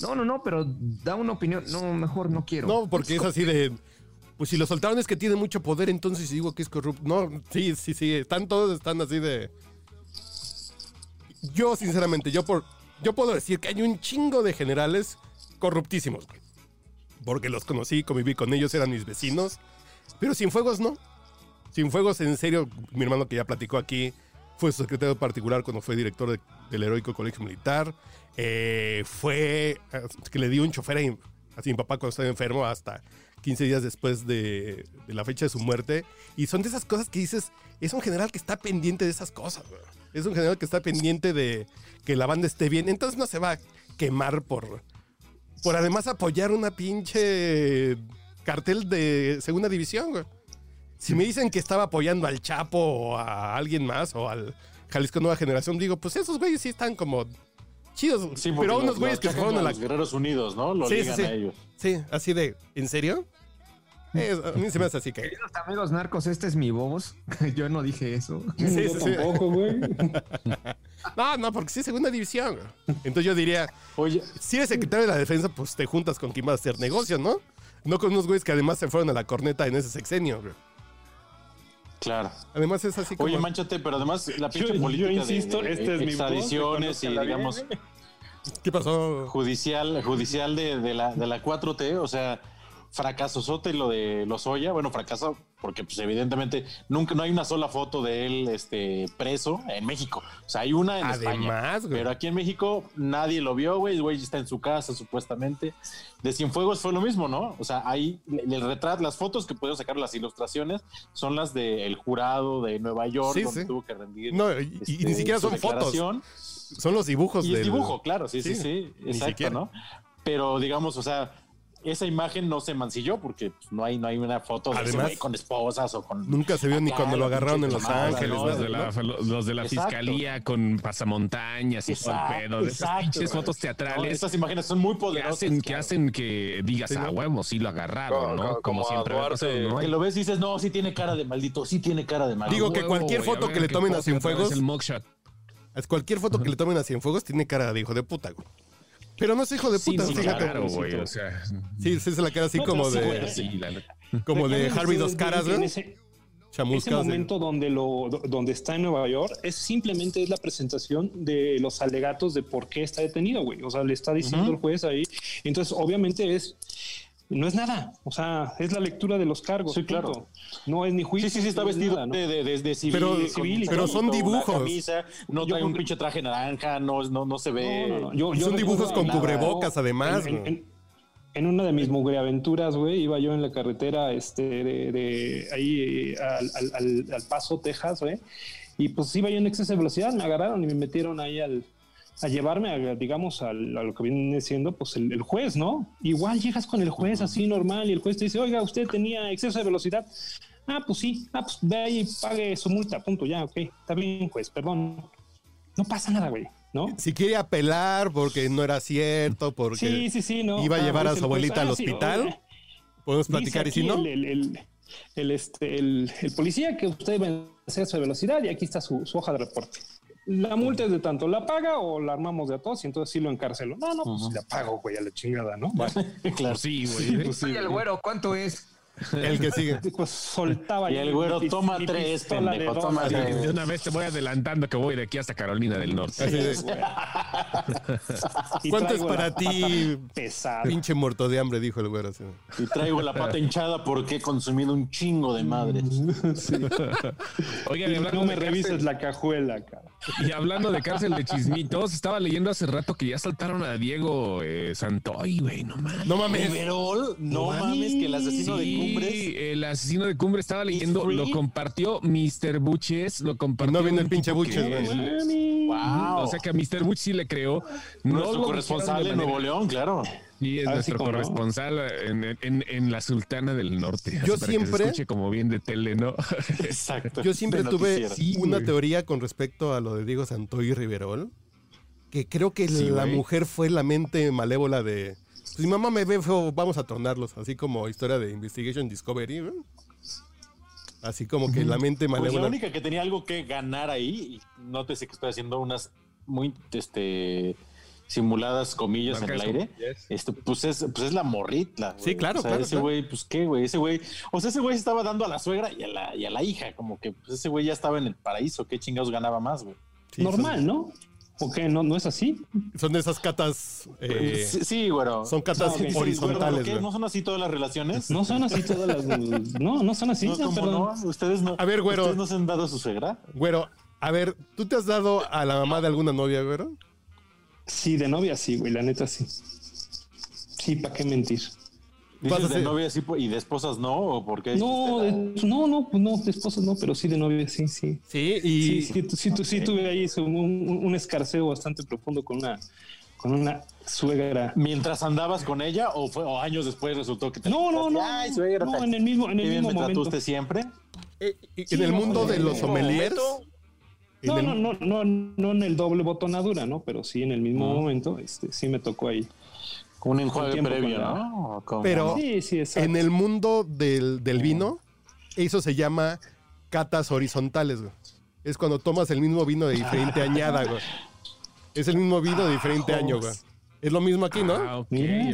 No, no, no, pero da una opinión. No, mejor no quiero. No, porque es así de. Pues si lo soltaron es que tiene mucho poder, entonces digo que es corrupto. No, sí, sí, sí. Están todos, están así de. Yo, sinceramente, yo por yo puedo decir que hay un chingo de generales corruptísimos, güey. Porque los conocí, conviví con ellos, eran mis vecinos. Pero Cienfuegos no. Cienfuegos, en serio, mi hermano que ya platicó aquí, fue secretario particular cuando fue director de- del Heroico Colegio Militar. Eh, fue eh, que le dio un chofer a, a mi papá cuando estaba enfermo hasta 15 días después de, de la fecha de su muerte. Y son de esas cosas que dices, es un general que está pendiente de esas cosas, güey. Es un general que está pendiente de que la banda esté bien. Entonces no se va a quemar por, por además apoyar una pinche cartel de segunda división, güey. Si me dicen que estaba apoyando al Chapo o a alguien más o al Jalisco Nueva Generación, digo, pues esos güeyes sí están como chidos. Sí, pero los- unos güeyes que fueron a la... los Guerreros Unidos, ¿no? Lo Sí, sí, ligan sí. a ellos. Sí, así de, ¿en serio? A mí se me hace así que... Queridos amigos narcos, este es mi bobos. Yo no dije eso. Sí, sí, Yo sí. tampoco, güey. No, no, porque sí es segunda división. güey. Entonces yo diría, Oye, si eres secretario de la defensa, pues te juntas con quien va a hacer negocio, ¿no? No con unos güeyes que además se fueron a la corneta en ese sexenio, güey. claro. Además es así como... Oye, manchate, pero además la pinche Yo- yo política de- insisto, de, este es mi voz, extradiciones y digamos. ¿Qué pasó? judicial, judicial de, de la, de la 4T, o sea, fracasosote lo de Lozoya, bueno, fracaso porque pues evidentemente nunca no hay una sola foto de él este preso en México. O sea, hay una en España. Además, güey. Pero aquí en México nadie lo vio, güey. El güey está en su casa, supuestamente. De Cienfuegos fue lo mismo, ¿no? O sea, ahí el retrato, las fotos que pudieron sacar, las ilustraciones, son las del jurado de Nueva York, Sí, donde sí. tuvo que rendir. No, y, y este, ni siquiera son fotos. Son los dibujos Y es del- dibujo, claro, sí, sí, Sí, sí, ni exacto, siquiera. ¿no? Pero digamos, o sea, esa imagen no se mancilló porque pues, no hay, no hay una foto de Además, con esposas o con. Nunca se vio ni acá, cuando lo agarraron en Los Ángeles. ¿no? Los ¿no? de la, los de la Exacto. fiscalía con pasamontañas y todo Exacto, el pedo. De esas exacto, pinches güey. fotos No, teatrales Estas imágenes son muy que poderosas. hacen, que hacen que digas, Sí, ah, ¿no? huevo, sí lo agarraron, ¿no? como- Como, como siempre. Duarte. ¿no? Que lo ves y dices, no, sí tiene cara de maldito, sí tiene cara de maldito. Digo que Huevo, cualquier foto que le tomen a Cienfuegos- El mugshot. Es cualquier foto que le tomen a Cienfuegos tiene cara de hijo de puta, güey. Pero no es hijo de puta, sí, fíjate. claro, güey. O sea, Sí, sí, es la cara así No, como sí, de, güey, la como de Harvey dos caras, en ese- ese Chamuscas. de- momento donde lo do- donde está en Nueva York es simplemente es la presentación de los alegatos de por qué está detenido, güey. O sea, le está diciendo el juez ahí. Entonces, obviamente es no es nada. O sea, es la lectura de los cargos. Sí, claro. punto. No es ni juicio. Sí, sí, sí, está no es vestido nada, ¿no? de, de, de- de civil. Pero- civil son dibujos. camisa, no Yo- trae un pinche traje naranja, no, no, no se ve. No, no, no. Yo- Y yo son dibujos con nada, cubrebocas, además, En, en- güey. en- en una de mis mugreaventuras, güey, iba yo en la carretera este, de, de ahí eh, al, al- al- al Paso, Texas, güey, y pues iba yo en exceso de velocidad, me agarraron y me metieron ahí al, a llevarme, a, digamos, a lo que viene siendo pues el, el juez, ¿no? Igual llegas con el juez así normal y el juez te dice, oiga, usted tenía exceso de velocidad. Ah, pues sí, ah, pues ve ahí y pague su multa, punto, ya, ok, está bien, juez, perdón. No pasa nada, güey, ¿no? Si quiere apelar porque no era cierto, porque Sí, sí, sí, no. iba a Ah, llevar a su abuelita al ah, hospital, oye, podemos platicar y si no, El, el, el- este, el, policía que usted va a exceso de velocidad y aquí está su, su hoja de reporte. La multa es de tanto, ¿la paga o la armamos de a todos y entonces sí lo encarcelo? No, no, pues la pago, güey, a la chingada, ¿no? Bueno, claro. Pues sí, güey. pues sí, Oye, el güey. güero, ¿cuánto es? El que sigue. Pues soltaba Y el güero, toma mi tres, pendejo, toma tres. De una vez te voy adelantando que voy de aquí hasta Carolina del Norte. Y ¿Cuánto es para ti, pata Pesada. pinche muerto de hambre? Dijo el güero. así. Y traigo la pata hinchada porque he consumido un chingo de madres. Oigan, y Y hablando no me de revises cárcel- la cajuela, cara. Y hablando de cárcel de chismitos, estaba leyendo hace rato que ya saltaron a Diego eh, Santoy, güey, no mames. No mames. No mames, que el asesino de Sí, Cumbres. El asesino de Cumbre estaba leyendo, lo compartió Mr. Buches, lo compartió. No viene el pinche Buches, güey. Wow. O sea que a Mr. Buches sí le creó. No Nuestro corresponsal en Nuevo León, claro. Sí, es nuestro corresponsal en, en- en la Sultana del Norte. Yo para que se siempre- escuche como bien de tele, ¿no? Exacto. Yo siempre tuve. Sí, una güey. teoría con respecto a lo de Diego Santoy y Riverol, que creo que Sí, la güey. mujer fue la mente malévola de... Pues mi mamá me ve feo, vamos a tornarlos, así como historia de Investigation Discovery. ¿no? Así como que la mente Pues la malévola... única que tenía algo que ganar ahí, y nótese que estoy haciendo unas muy este, simuladas comillas en el aire. comillas. Este, pues es, pues es la morritla. Sí, claro, O sea, claro, Ese claro. güey, pues qué, güey. Ese güey, o sea, ese güey estaba dando a la suegra y a la, y a la hija, como que pues, ese güey ya estaba en el paraíso. ¿Qué chingados ganaba más, güey? Sí, Normal, ¿no? ¿O qué? ¿No, ¿No es así? Son de esas catas. eh, sí, sí, güero. Son catas No, sí, horizontales, ¿Qué? güey. ¿No son así todas las relaciones? No son así todas las. No, no son así. No, no, ¿cómo perdón. no? ¿Ustedes no? A ver, güero. ¿Ustedes no se han dado a su suegra? Güero, a ver, ¿tú te has dado a la mamá de alguna novia, güero? Sí, de novia sí, güey, la neta sí. Sí, ¿para qué mentir? ¿Dices de hacer- novia sí y de esposas no? ¿O por qué? No, de- no, no, pues no, de esposos no, pero sí de novia sí, sí. Sí, y. Sí, sí, tu- sí, sí tuve ahí un, un- un escarceo bastante profundo con una, con una suegra. ¿Mientras andabas con ella o, fue, o años después resultó que te No, no, no. Ay, suegra, no, te- en el mismo, en el mismo momento. siempre? eh, y- Sí, en el mundo de en el los sommeliers. No, no, no, no, no en el doble botonadura, ¿no? Pero sí en el mismo momento, este, sí me tocó ahí. Un enjuague previo, ¿no? Pero Sí, sí, exacto. en el mundo del, del vino, eso se llama catas horizontales, güey. Es cuando tomas el mismo vino de diferente añada, güey. Es el mismo vino de diferente año, güey. Es lo mismo aquí, ¿no? Ah.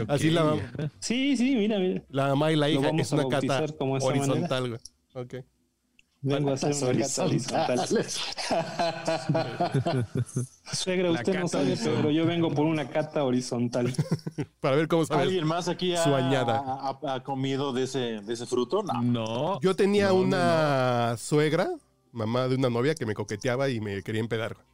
Así la, Sí, sí, mira, mira. la mamá y la hija es una cata horizontal, güey. Ok. Vengo a hacer una cata horizontal. Suegra, usted no sabe, horizontal. pero yo vengo por una cata horizontal. Para ver cómo sabes. ¿Alguien más aquí ha, Su añada. ha- ha comido de ese, de ese fruto? No. No. Yo tenía No, no, una suegra, mamá de una novia, que me coqueteaba y me quería empedar, güey.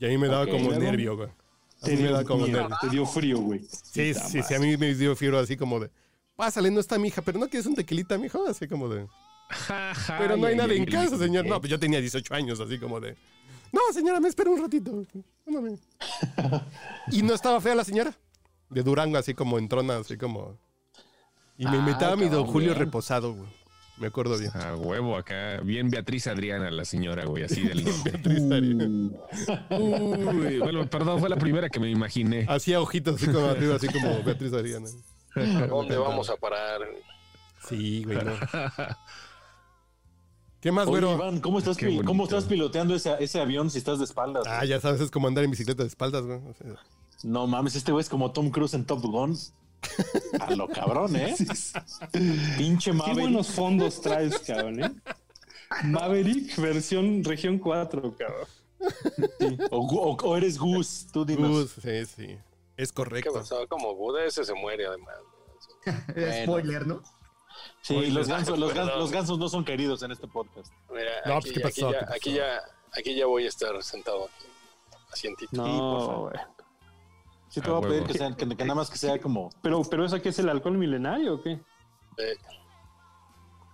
Y a mí me daba como luego. nervio, güey. A Te mí me dio, daba como miedo, nervio. te dio frío, güey. Sí, sí, sí, a mí me dio fiebre así como de, pásale, no está mi hija, pero no quieres un tequilita, mijo, así como de, Ja, ja, pero no hay ay, en casa, señor. No, pues yo tenía 18 años, así como de, no, señora, me espera un ratito. Y no estaba fea la señora, de Durango, así como en trona, así como, y me Ah, invitaba a mi don Julio bien. reposado, güey. Me acuerdo bien. A huevo acá. Bien Beatriz Adriana, la señora, güey, así del nombre. Beatriz Darío. Uy, bueno, perdón, fue la primera que me imaginé. Hacía ojitos así como arriba, así como Beatriz Ariana. ¿A dónde vamos a parar? Sí, güey, no. ¿Qué más, Oye, güero? Iván, ¿cómo estás, Qué pi- ¿cómo estás piloteando ese, ese avión si estás de espaldas? Ah, ya sabes, es como andar en bicicleta de espaldas, güey. O sea, No mames, este güey es como Tom Cruise en Top Gun. A lo cabrón, ¿eh? Pinche Qué Maverick. buenos fondos traes, cabrón, ¿eh? Maverick versión región 4, cabrón. O, o- o eres Gus, tú dinos. Gus, sí, sí. Es ¿Qué correcto. pasó? Como Buda, ese se muere además. Spoiler, ¿no? Sí, los gansos, los, gansos, los gansos no son queridos en este podcast. Mira, No, aquí, pues, ¿qué pasó? Aquí, ¿Qué ya, pasó? aquí, ya, aquí ya voy a estar sentado aquí, asientito. No, güey. Sí te A voy a pedir huevo. que, sea- que- que nada más que sea como... Pero, pero eso aquí es el alcohol milenario o qué? Eh,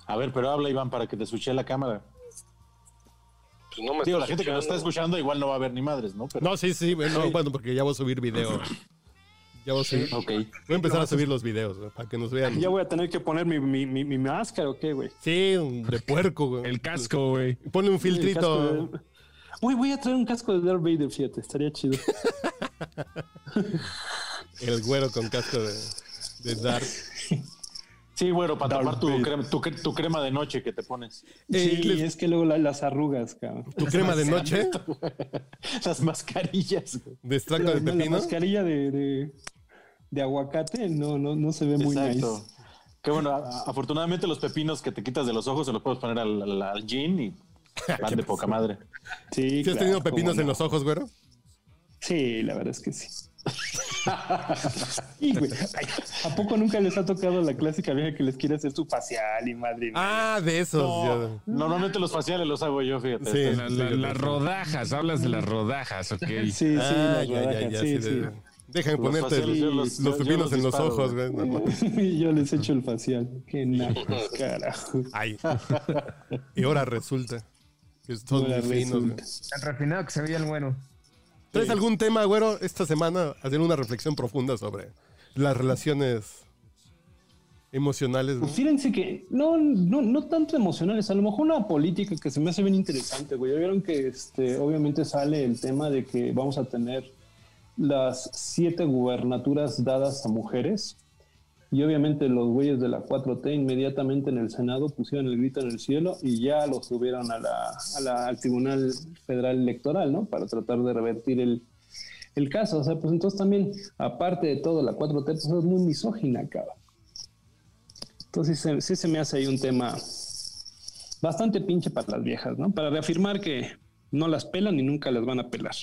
A ver, pero habla Iván para que te escuche la cámara. pues no me Digo, la gente que nos está escuchando. igual no va a ver ni madres, ¿no? Pero, No, sí, sí, bueno, bueno, porque ya voy a subir video. Ya voy a subir. Ok. Voy a empezar a subir los videos, güey, para que nos vean. Ya voy a tener que poner mi, mi, mi, mi máscara o qué, güey. Sí, un- de puerco, güey. El casco, güey. Ponle un filtrito. de- Uy, voy a traer un casco de Darth Vader, fíjate, estaría chido. El güero con casco de, de Darth. Sí, bueno, para Darth tapar tu crema, tu, cre- tu crema de noche que te pones. Eh, sí, les- es que luego la- las arrugas, cabrón. tu crema de noche Las mascarillas. güey. de extracto La, de la pepino. mascarilla de, de, de aguacate no, no, no se ve muy Exacto. nice. Que bueno, afortunadamente los pepinos que te quitas de los ojos se los puedes poner al, al, al gin y van de poca madre. Sí, ¿Sí has claro, tenido cómo pepinos en los ojos, güero? Sí, la verdad es que sí. Y, güey, ay, ¿A poco nunca les ha tocado la clásica vieja que les quiere hacer su facial y madre mía? Ah, de esos. No, normalmente los faciales los hago yo, fíjate. Sí. Este, La- la- las rodajas, hablas de las rodajas, ok. Sí, sí, Ah, las ya, ya, rodajas, ya, sí, sí, sí. de- Los ponerte faciales, los, los- los yo pepinos los en los ojos, güey. güey. No, no. Y yo les echo el facial. Qué naco, carajo. Ay. Y ahora resulta que son muy finos. Tan refinado que se veía el bueno. ¿Traes algún tema, güero, esta semana? Hacer una reflexión profunda sobre las relaciones emocionales, güey. Pues fíjense que no, no, no tanto emocionales, a lo mejor una política que se me hace bien interesante, güey. Ya vieron que este, obviamente sale el tema de que vamos a tener las siete gubernaturas dadas a mujeres. Y obviamente los güeyes de la 4T inmediatamente en el Senado pusieron el grito en el cielo y ya lo subieron a la, a al Tribunal Federal Electoral, ¿no? Para tratar de revertir el, el caso. O sea, pues entonces también, aparte de todo, la 4T pues, es muy misógina, cabrón. Entonces se- sí se me hace ahí un tema bastante pinche para las viejas, ¿no? Para reafirmar que No las pelan y nunca las van a pelar.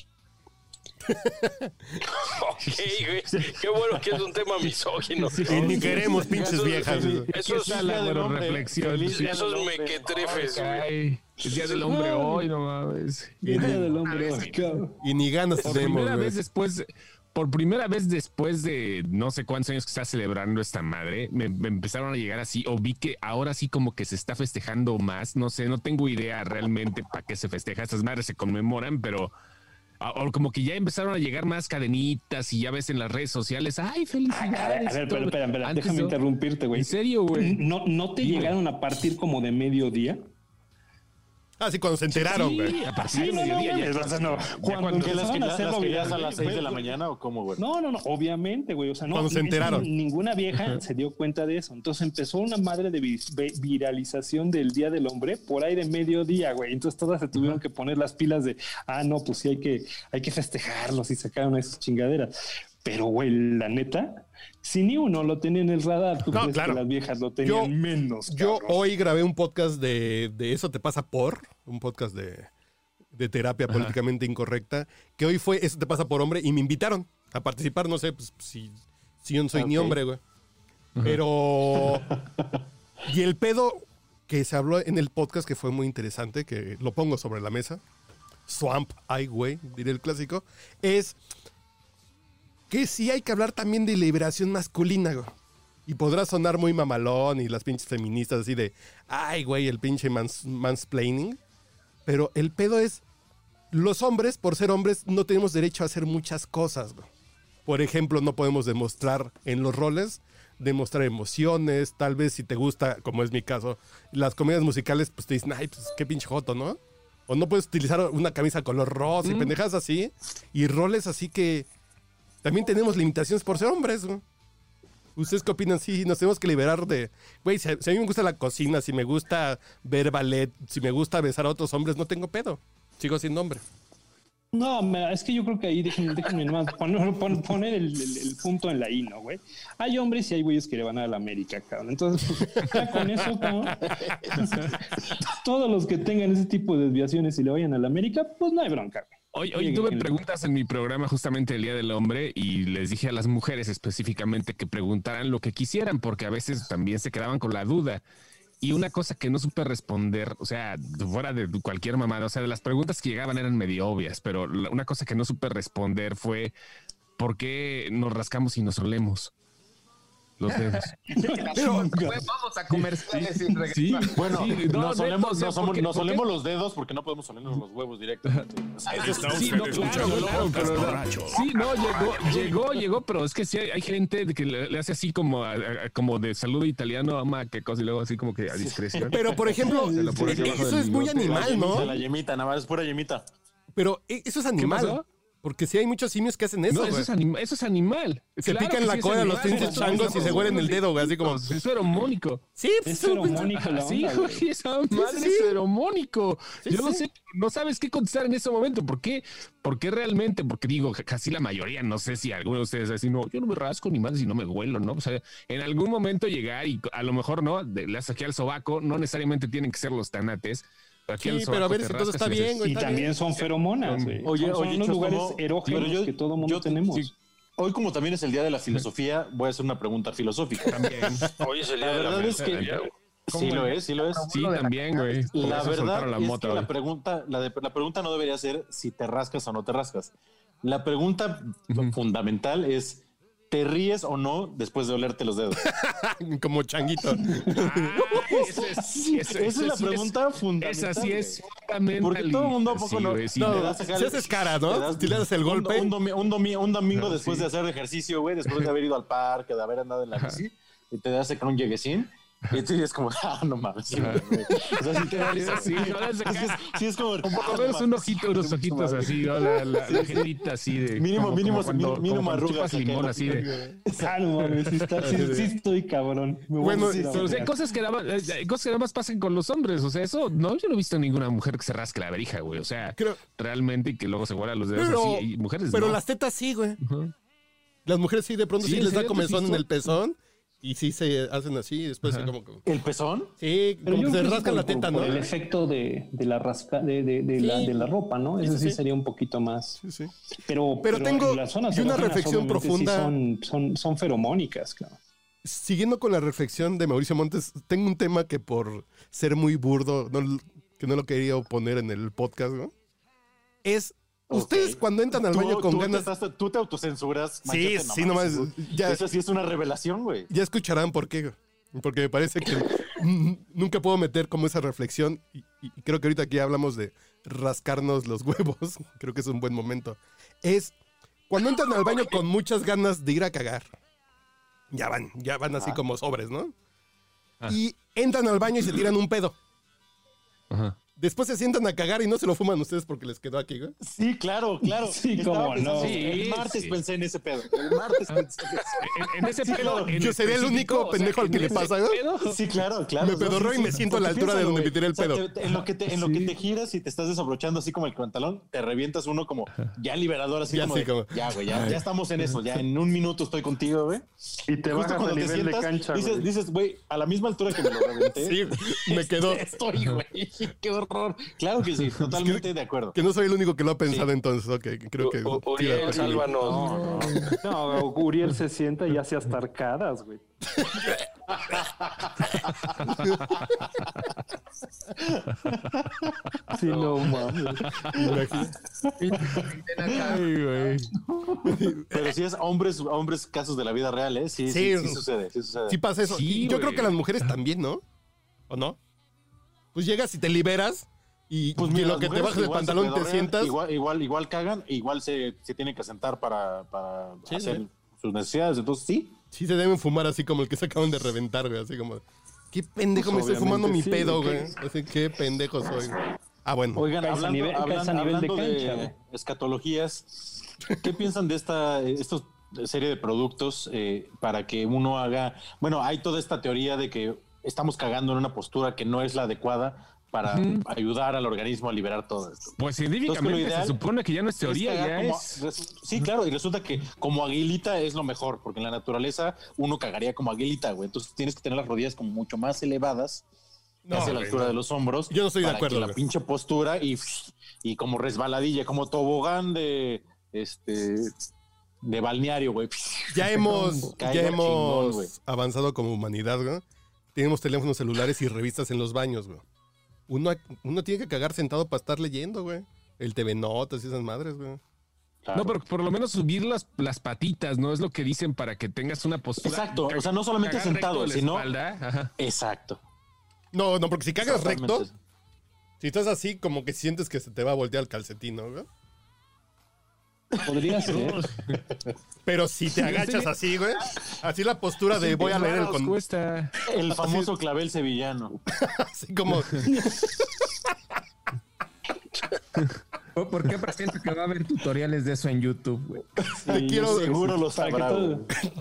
Ok, güey. Qué bueno que es un tema misógino. Y ni queremos pinches Eso- viejas. Eso es, la reflexión. Feliz sí. día eso del es hombre. mequetrefes, güey. El día del hombre hoy, no mames. Y ni, del hombre, cabrón. y ni ganas Por tenemos, primera güey. vez después, por primera vez después de no sé cuántos años que está celebrando esta madre, me, me empezaron a llegar así, o vi que ahora sí como que se está festejando más, no sé, no tengo idea realmente para qué se festeja, estas madres se conmemoran, pero o como que ya empezaron a llegar más cadenitas y ya ves en las redes sociales, ay, felicidades. a ver, pero espera, espera, déjame no. interrumpirte, güey. En serio, güey. ¿No, ¿No te llegaron a partir como de mediodía? Ah, sí, cuando se enteraron, güey. Sí, a partir Sí, no, no, mediodía ya- mames, o sea, no. Cuando cuando- ¿Qué, las, empezaron que, a las hacerlo a las güey, 6 de la mañana o cómo, güey? No, no, no, obviamente, güey. O sea, no. Cuando se enteraron. Ninguna vieja se dio cuenta de eso. Entonces empezó una madre de vi- vi- viralización del Día del Hombre por ahí de mediodía, güey. Entonces todas se tuvieron que poner las pilas de, ah, no, pues sí hay que, hay que festejarlos y sacaron esas chingaderas. Pero, güey, la neta, si ni uno lo tenía en el radar, tú No, crees claro. que las viejas lo tenían Yo- menos. Yo hoy grabé un podcast de, de Eso te pasa por, un podcast de, de terapia políticamente incorrecta, que hoy fue Eso te pasa por hombre y me invitaron a participar, no sé pues, si, si yo no soy ni Ok. hombre, güey. Pero... y el pedo que se habló en el podcast, que fue muy interesante, que lo pongo sobre la mesa, Swamp güey, diré el clásico, es que sí hay que hablar también de liberación masculina, güey. Y podrá sonar muy mamalón y las pinches feministas así de, ay, güey, el pinche mans- mansplaining. Pero el pedo es, los hombres, por ser hombres, no tenemos derecho a hacer muchas cosas, güey. Por ejemplo, no podemos demostrar en los roles, demostrar emociones, tal vez si te gusta, como es mi caso, las comedias musicales, pues te dicen, ay, pues qué pinche joto, ¿no? O no puedes utilizar una camisa color rosa y pendejas así, y roles así que también tenemos limitaciones por ser hombres. ¿Ustedes qué opinan? Sí, nos tenemos que liberar de... Güey, si, a mí me gusta la cocina, si me gusta ver ballet, si me gusta besar a otros hombres, no tengo pedo. Sigo siendo hombre. No, es que yo creo que ahí déjenme, déjenme nomás poner, pon- poner el, punto en la I, ¿no, güey? Hay hombres y hay güeyes que le van a la América, cabrón. Entonces, pues, ya con eso, cabrón, todos los que tengan ese tipo de desviaciones y le vayan a la América, pues no hay bronca, güey. Hoy, tuve preguntas en mi programa justamente el Día del Hombre y les dije a las mujeres específicamente que preguntaran lo que quisieran porque a veces también se quedaban con la duda. Y una cosa que no supe responder, o sea, fuera de cualquier mamada, o sea, de las preguntas que llegaban eran medio obvias, pero una cosa que no supe responder fue ¿por qué nos rascamos y nos olemos los dedos? Pero vamos a comerciales y regresamos. Sí, Bueno, sí, no, nos neta, olemos, o sea, nos somos- porque- nos porque- olemos los dedos porque no podemos olernos los huevos directamente. O sea, Está Sí, no, claro, claro, pero no. Sí, no, llegó, llegó, llegó, pero es que sí hay, hay gente que le, le hace así como, a- a- como de saludo italiano, ama, qué cosa, y luego así como que a discreción. Pero, por ejemplo, eso es muy animal, ¿no? la yemita, nada más, es pura yemita. Pero eh, eso es animal. Porque sí hay muchos simios que hacen eso, No, eso es, anima- eso es animal. Se Claro pican la sí es cola los animal, pinches changos y se huelen el dedo, güey, así como... Es feromónico. Sí, Es pues, güey, feromónico la Sí, onda, güey, güey. esa madre sí. es feromónico. Sí, Yo no sé, no sabes qué contestar en ese momento. ¿Por qué? ¿Por qué realmente? Porque digo, casi la mayoría, no sé si alguno de ustedes así, no, yo no me rasco ni más si no me huelo, ¿no? O sea, en algún momento llegar y a lo mejor, ¿no? De- Le aquí al sobaco, no necesariamente tienen que ser los tanates. Aquí Sí, pero a ver si todo está bien, güey. Y está también bien. son feromonas, güey. Oye, son, oye, unos lugares no, erógenos que todo mundo yo- tenemos. sí. Hoy, como también es el día de la filosofía, voy a hacer una pregunta filosófica. También. Hoy es el La día de la verdad es que sí lo es, sí lo es. Sí, también, güey. La verdad la es que la pregunta, la, de- la pregunta no debería ser si te rascas o no te rascas. La pregunta fundamental es, ¿te ríes o no después de olerte los dedos? Como changuito. Ah, ese es- ese- Esa es la sí pregunta fundamental. Esa sí es fundamental. Porque todo el mundo a poco Sí, no- güey, sí. No, te das acá si haces cara, ¿no? das- Si le das el golpe. Un, domi- un domi- un domingo después sí. de hacer ejercicio, güey, después de haber ido al parque, de haber andado en la bici, y te das acá un lleguesín, y tú dices como, ah, no mames. sí. O sea, sí te da risa. Sí, es. Sí, es- sí es como... Como ah, no menos un ojito, unos ojitos así, ¿no? La, la, la jetita así de. Mínimo- como- mínimo- como cuando- mínimo- arrugas limón así de. Ah, no mames, sí, sí- estoy cabrón. Me voy a Bueno, decir Pero, o sea, cosas que, nada más, eh, cosas que nada más pasan con los hombres. O sea, eso no, yo no he visto a ninguna mujer que se rasque la verija, güey. O sea, Creo- realmente y que luego se huela los dedos Pero, así. Y mujeres pero no. las tetas sí, güey. Las mujeres sí, de pronto Sí, sí, ¿en les da comezón en el pezón. Y sí se hacen así, y después se como... como- ¿El pezón? Sí, Pero como que se por- la teta, por ¿no? el efecto de, de la rasca de, de- de la, de la ropa, ¿no? Eso sí, sí, sí. sería un poquito más. Sí, sí. Pero, Pero tengo- las zonas y una reflexión profunda. son, son, son feromónicas, claro. Siguiendo con la reflexión de Mauricio Montes, tengo un tema que por ser muy burdo, no, que no lo quería poner en el podcast, ¿no? Es, ustedes cuando entran al Tú- baño con tú ganas... Te, estás- tú te autocensuras. Sí, sí, nomás, eso- ya. Eso sí es una revelación, güey. Ya escucharán por qué. Porque me parece que nunca puedo meter como esa reflexión. Y, y creo que ahorita aquí hablamos de rascarnos los huevos. Creo que es un buen momento. Es cuando entran al baño con muchas ganas de ir a cagar. Ya van, ya van así Ah. como sobres, ¿no? Ah. Y entran al baño y se tiran un pedo. Ajá. Después se sientan a cagar y no se lo fuman ustedes porque les quedó aquí, güey. Sí, claro, claro. Sí, cómo no. El martes sí. pensé en ese pedo. El martes pensé en ese En, en ese pedo. en Yo sería el único pendejo al que le pasa, ¿no? Sí, claro, claro. Me pedorró y me siento a la altura de donde me tiré el O sea, pedo. te- en lo, que te, en lo que te giras y te estás desabrochando así como el pantalón, te revientas uno como ya liberador, así Ya, como, sí, de, como- ya, güey, ya, ya estamos en eso, ya en un minuto estoy contigo, güey. Y te cuando a te nivel de sientas, cancha, dices, güey. dices, güey, a la misma altura que me lo reventé. Sí, me quedó. Estoy, güey. Qué horror. Claro que sí, totalmente de acuerdo. Que no soy el único que lo ha pensado entonces. Ok, creo que... U- Uriel, sálvanos. No, Uriel se sienta y hace hasta arcadas, güey. Sí, no mames. Ay, güey. Pero si es hombres, hombres casos de la vida real, ¿eh? Sí, sí, Sí. sí, sucede, sí sucede. Sí pasa eso. Sí, yo creo que las mujeres también, ¿no? ¿O no? Pues llegas y te liberas y, Pues y mira, lo que te mujeres bajas el igual se pantalón y te sientas. Igual, igual, igual cagan, igual se, se tienen que sentar para, para Sí, hacer sí. sus necesidades. Entonces, sí. Sí se deben fumar así como el que se acaban de reventar, güey. Así como, qué pendejo me Pues estoy fumando mi sí, pedo, güey. güey. Así, qué pendejo soy. Ah, bueno. Oigan, a hablando, nivel- hablan- a nivel de hablando de, cancha, güey. escatologías, ¿qué piensan de esta estos serie de productos eh, para que uno haga? Bueno, hay toda esta teoría de que estamos cagando en una postura que no es la adecuada para ayudar al organismo a liberar todo esto. Pues Entonces, científicamente lo ideal se supone que ya no es teoría, ya como- es. Sí, claro, y resulta que como aguilita es lo mejor, porque en la naturaleza uno cagaría como aguilita, güey. Entonces tienes que tener las rodillas como mucho más elevadas No, hacia la altura no. de los hombros. Yo no estoy de para acuerdo, que la pinche postura y, y como resbaladilla, como tobogán de este de balneario, güey. Ya hemos, ya hemos avanzado como humanidad, güey. Tenemos teléfonos celulares y revistas en los baños, güey. Uno, uno tiene que cagar sentado para estar leyendo, güey. El TV Notas y esas madres, güey. Claro. No, pero por lo menos subir las, las patitas, ¿no? Es lo que dicen para que tengas una postura. Exacto, o sea, no solamente sentado, sino- espalda, ajá. Exacto. No, no, porque si cagas recto, si estás así, como que sientes que se te va a voltear el calcetín, ¿no, güey? Podría ser. Pero si te agachas así, güey, así la postura de voy a leer el con... cuesta. El famoso clavel sevillano. Así como... ¿Por qué presiento que va a haber tutoriales de eso en YouTube, güey? Te quiero, Seguro lo sabrá.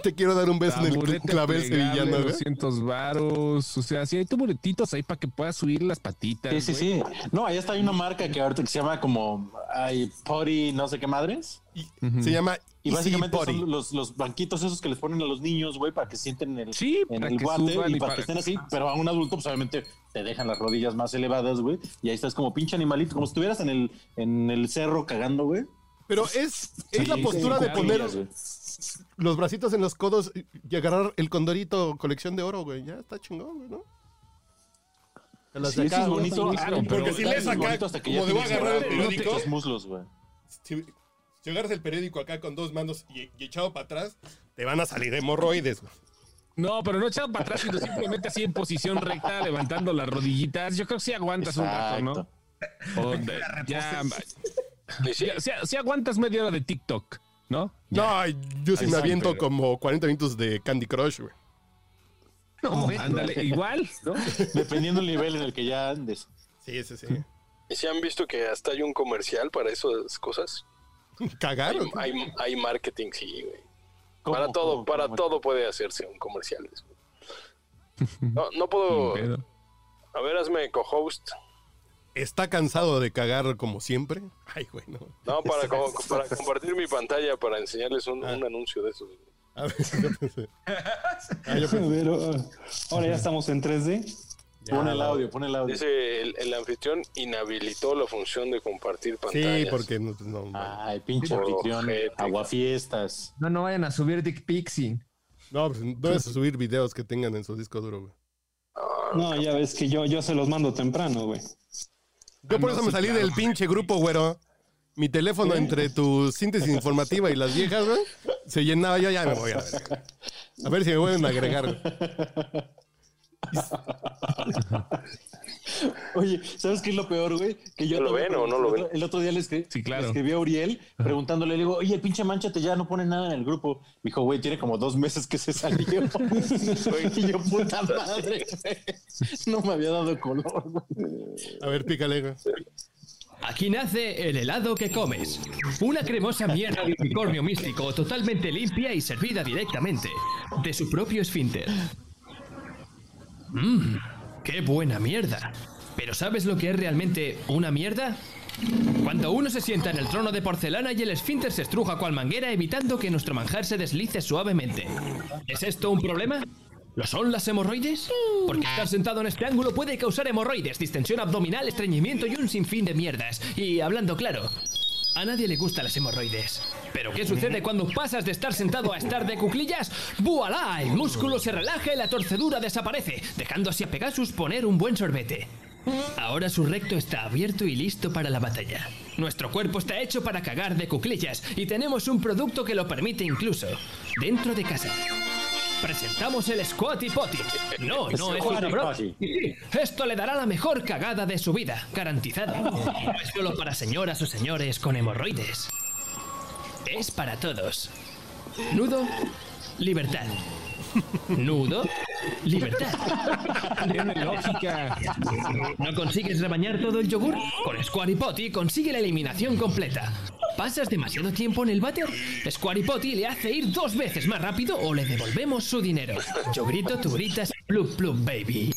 te quiero dar un beso en el clavel sevillano, güey. 200 varos. O sea, si hay taburetitos ahí para que puedas subir las patitas. Sí, sí, güey. sí. No, ahí está hay una marca que ahorita que se llama como ay, Potty, no sé qué madres. Y Se llama Y Easy básicamente son los, los banquitos esos que les ponen a los niños, güey, para que sienten el, Sí, en el suban y y para, para- que estén así. Pero a un adulto, pues obviamente te dejan las rodillas más elevadas, güey. Y ahí estás como pinche animalito, como si estuvieras en el, en el cerro cagando, güey. Pero es, es la postura sí, de poner los bracitos en los codos y agarrar el condorito colección de oro, güey. Ya está chingón, güey, ¿no? Las Sí, eso acá, es bonito. Ah, Porque si lees acá, como de voy a tienes agarrar el periódico. los muslos, güey. Si, si agarras el periódico acá con dos manos y, y echado para atrás, te van a salir hemorroides, güey. No, pero no echado para atrás, sino simplemente así en posición recta, levantando las rodillitas. Yo creo que sí aguantas un rato, ¿no? O de- ya, Y sí, ya- sí- sí aguantas media hora de TikTok, ¿no? No, yo sí Ahí me aviento pero- como 40 minutos de Candy Crush, güey. No, Ándale, igual, ¿no? Dependiendo del nivel en el que ya andes. Sí, sí, sí. ¿y sí han visto que hasta hay un comercial para esas cosas? ¿Cagar Hay, marketing, sí, güey. ¿Cómo, Para todo, cómo, para cómo? todo puede hacerse un comercial. No, no puedo. A ver, hazme co-host. ¿Está cansado de cagar como siempre? Ay, güey, no. No, para, co- para compartir mi pantalla para enseñarles un, un anuncio de esos. A ver, yo pensé- Ah, yo pensé- ahora ya estamos en 3D. Pon el audio, pon el audio. Dice el, el anfitrión inhabilitó la función de compartir pantallas. Sí, porque no, no, Ay, pinche anfitrión. Aguafiestas. No, no vayan a subir dick y- no, pues, no es subir videos que tengan en su disco duro, güey. No, ya ves que yo, yo se los mando temprano, güey. Yo por eso me salí del pinche grupo, güero. Mi teléfono entre tu síntesis informativa y las viejas, güey, se llenaba. Yo ya me voy a ver. A ver si me vuelven a agregar. güey. Oye, ¿sabes qué es lo peor, güey? Que yo ¿No lo ven o no lo el ven? otro- El otro día le, escri- Sí, claro. le escribí a Uriel preguntándole, le digo, oye, pinche manchate ya no pone nada en el grupo. Me dijo, güey, tiene como dos meses que se salió. y yo, puta madre, güey. No me había dado color, güey. A ver, pícale, güey. Aquí nace el helado que comes. Una cremosa mierda de unicornio místico totalmente limpia y servida directamente de su propio esfínter. Mmm, qué buena mierda. Pero ¿sabes lo que es realmente una mierda? Cuando uno se sienta en el trono de porcelana y el esfínter se estruja cual manguera evitando que nuestro manjar se deslice suavemente. ¿Es esto un problema? ¿Lo son las hemorroides? Porque estar sentado en este ángulo puede causar hemorroides, distensión abdominal, estreñimiento y un sinfín de mierdas. Y hablando claro, a nadie le gustan las hemorroides. ¿Pero qué sucede cuando pasas de estar sentado a estar de cuclillas? ¡Voilá! El músculo se relaja y la torcedura desaparece, dejando así a Pegasus poner un buen sorbete. Ahora su recto está abierto y listo para la batalla. Nuestro cuerpo está hecho para cagar de cuclillas y tenemos un producto que lo permite incluso dentro de casa. Presentamos el Squatty Potty. No, no es una broma. Esto le dará la mejor cagada de su vida, garantizado. No es solo para señoras o señores con hemorroides. Es para todos. Nudo, libertad. Nudo, libertad. Tiene lógica. ¿No consigues rebañar todo el yogur? Con Squatty Potty consigue la eliminación completa. ¿Pasas demasiado tiempo en el váter? Squatty Potty le hace ir dos veces más rápido o le devolvemos su dinero. Yo grito, tú gritas, plup plup baby.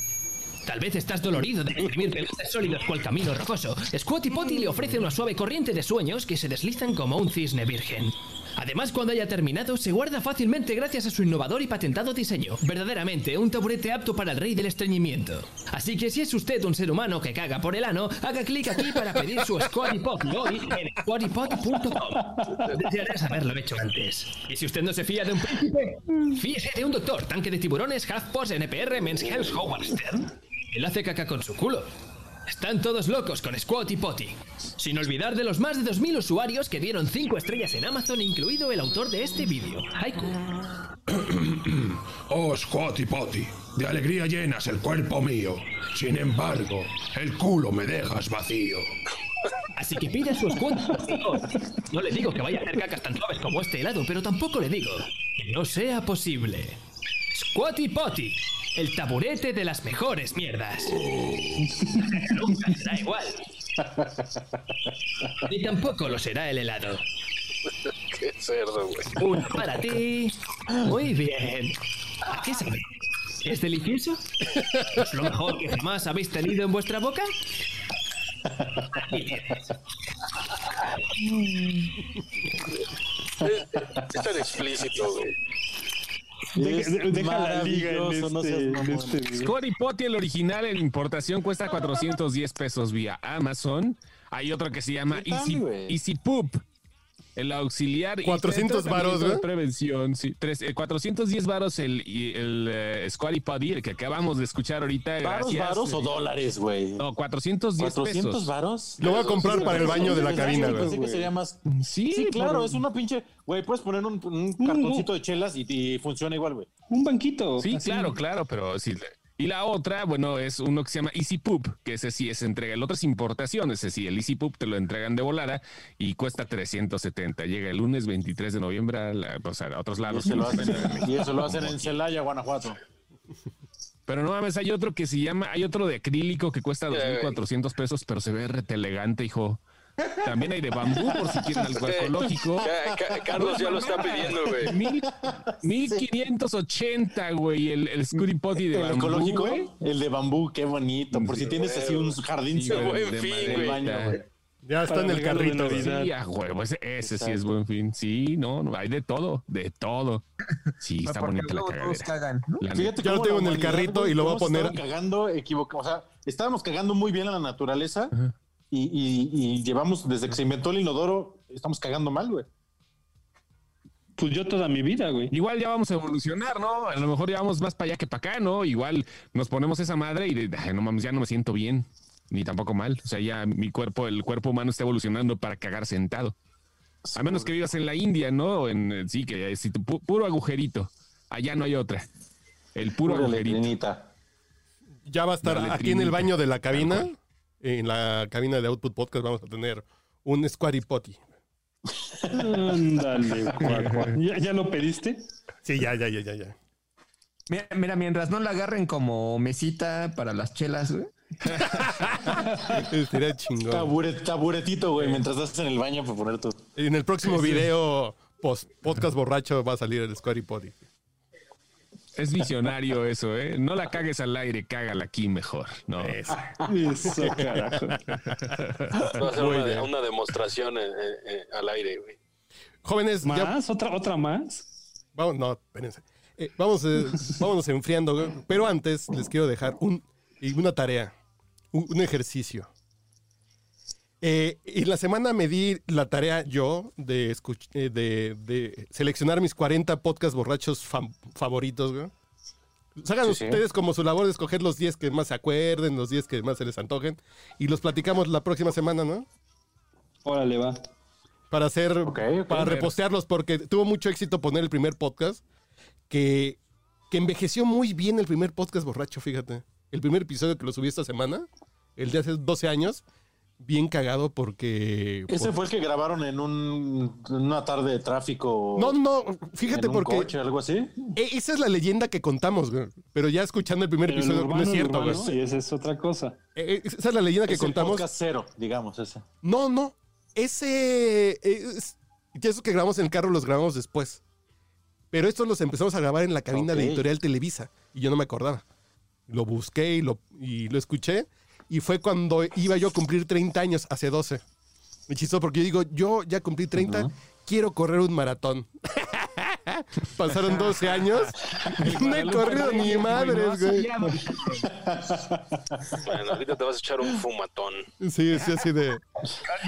Tal vez estás dolorido de exprimir pelotas sólidos cual camino rocoso. Squatty Potty le ofrece una suave corriente de sueños que se deslizan como un cisne virgen. Además, cuando haya terminado, se guarda fácilmente gracias a su innovador y patentado diseño. Verdaderamente, un taburete apto para el rey del estreñimiento. Así que si es usted un ser humano que caga por el ano, haga clic aquí para pedir su Squatty Potty hoy en squattypotty.com. Desearías haberlo hecho antes. Y si usted no se fía de un príncipe, fíjese de un doctor, tanque de tiburones, HuffPost, NPR, Men's Health, Howard Stern. Él hace caca con su culo. Están todos locos con Squatty Potty. Sin olvidar de los más de 2.000 usuarios que dieron 5 estrellas en Amazon, incluido el autor de este vídeo, Haiku. Oh, Squatty Potty, de alegría llenas el cuerpo mío. Sin embargo, el culo me dejas vacío. Así que pida su Squatty Potty hoy. No le digo que vaya a hacer cacas tan suaves como este helado, pero tampoco le digo que no sea posible. Squatty Potty, el taburete de las mejores mierdas. Nunca será igual. Ni tampoco lo será el helado. Qué cerdo, güey. Uno para ti. Muy bien. ¿A qué sabe? ¿Es delicioso? ¿Es lo mejor que jamás habéis tenido en vuestra boca? Tienes. Es tan explícito, güey. Deja, de- deja la liga en no este, en este. Scotty Potty, el original en importación, cuesta 410 pesos vía Amazon. Hay otro que se llama ¿Qué tal, Easy? Easy Poop. El auxiliar. y 400 tratamiento varos, güey. Prevención, sí. Tres- eh, 410 varos el, y el eh, Squatty Potty, el que acabamos de escuchar ahorita. ¿Varos, gracias. varos o dólares, güey? No, 410 ¿400 pesos. varos? Lo voy a comprar para el baño de la Pensé- cabina, Pensé güey. que sería más. Sí, Sí, claro, por- es una pinche. Güey, puedes poner un, un cartoncito de chelas y, y funciona igual, güey. Un banquito. Sí, así. claro, claro, pero sí. Y la otra, bueno, es uno que se llama Easy Poop, que ese sí es entrega. El otro es importación, ese sí, el Easy Poop te lo entregan de volada y cuesta 370. Llega el lunes 23 de noviembre a, la- pues, a otros Y lados. eso, lo hacen, y eso lo hacen en Celaya, Guanajuato. Pero no mames, hay otro que se llama, hay otro de acrílico que cuesta 2.400 pesos, pero se ve rete elegante, hijo. También hay de bambú, por si quieren algo ecológico. Ca- Ca- Carlos ya lo está pidiendo, güey. Mil- 1580, güey, el, el Scooty Potty de El bambú, ecológico, güey. el de bambú, qué bonito. Por si tienes así un jardín Sí, buen de fin, güey. baño, güey. Ya está Para en el carrito. Sí, a huevo, ese, ese sí es buen fin. Sí, no, no, hay de todo, de todo. Sí, está Porque bonita la cagadera. cagan, ¿no? La Fíjate Ya lo tengo en el carrito güey, y lo voy a poner- cagando, equivocado. O sea, estábamos cagando muy bien a la naturaleza Ajá. Y, y- y llevamos, desde que se inventó el inodoro, estamos cagando mal, güey. Pues yo toda mi vida, güey. Igual ya vamos a evolucionar, ¿no? A lo mejor ya vamos más para allá que para acá, ¿no? Igual nos ponemos esa madre y de, "Ay, no mames, ya no me siento bien, ni tampoco mal. O sea, ya mi cuerpo, el cuerpo humano está evolucionando para cagar sentado. A menos que vivas en la India, ¿no? En, eh, sí, que es pu- puro agujerito. Allá no hay otra. El puro Pura agujerito. letrinita. Ya va a estar aquí en el baño de la cabina. En la cabina de Output Podcast vamos a tener un Squatty Potty. Ándale, cuaco. ¿Ya, ¿Ya lo pediste? Sí, ya, ya, ya, ya, ya. Mira, mira, mientras no la agarren como mesita para las chelas, güey. Estaría chingón. Taburet- taburetito, güey, mientras estás en el baño para poner tu. En el próximo video post podcast borracho va a salir el Squatty Potty. Es visionario eso, ¿eh? No la cagues al aire, cágala aquí mejor. No. Eso. Eso, carajo. Va a ser una, demostración eh, eh, eh, al aire, güey. Jóvenes, ya ¿Más? ¿Otra, ¿Otra más? Vamos, no, espérense. Eh, vamos, eh, vámonos enfriando, pero antes les quiero dejar un, una tarea, un, un ejercicio. Eh, en la semana me di la tarea yo de, escuch- eh, de, de seleccionar mis 40 podcast borrachos fam- favoritos. güey. Hagan Sí, sí. ustedes como su labor de escoger los 10 que más se acuerden, los 10 que más se les antojen, y los platicamos la próxima semana, ¿no? Órale, va. para hacer, Ok, ok. para repostearlos, porque tuvo mucho éxito poner el primer podcast, que, que envejeció muy bien el primer podcast borracho, fíjate. El primer episodio que lo subí esta semana, el de hace 12 años, bien cagado porque... Ese fue el que grabaron en, un, una tarde de tráfico. No, no, fíjate en un porque... coche, algo así. e- Esa es la leyenda que contamos, güey. Pero ya escuchando el primer Pero el episodio, no es cierto, urbano, güey. Y esa es otra cosa. Eh, Esa es la leyenda que el contamos. podcast cero, digamos, ese. No, no. Ese. Es, ya eso que grabamos en el carro los grabamos después. Pero estos los empezamos a grabar en la cabina de. Editorial Televisa. Y yo no me acordaba. Lo busqué y lo, y lo escuché. Y fue cuando iba yo a cumplir 30 años, hace 12. Me chistó porque yo digo, yo ya cumplí 30, quiero correr un maratón. Pasaron 12 años y no he corrido ni madres, güey. Bueno, ahorita te vas a echar un fumatón. Sí, sí, así de.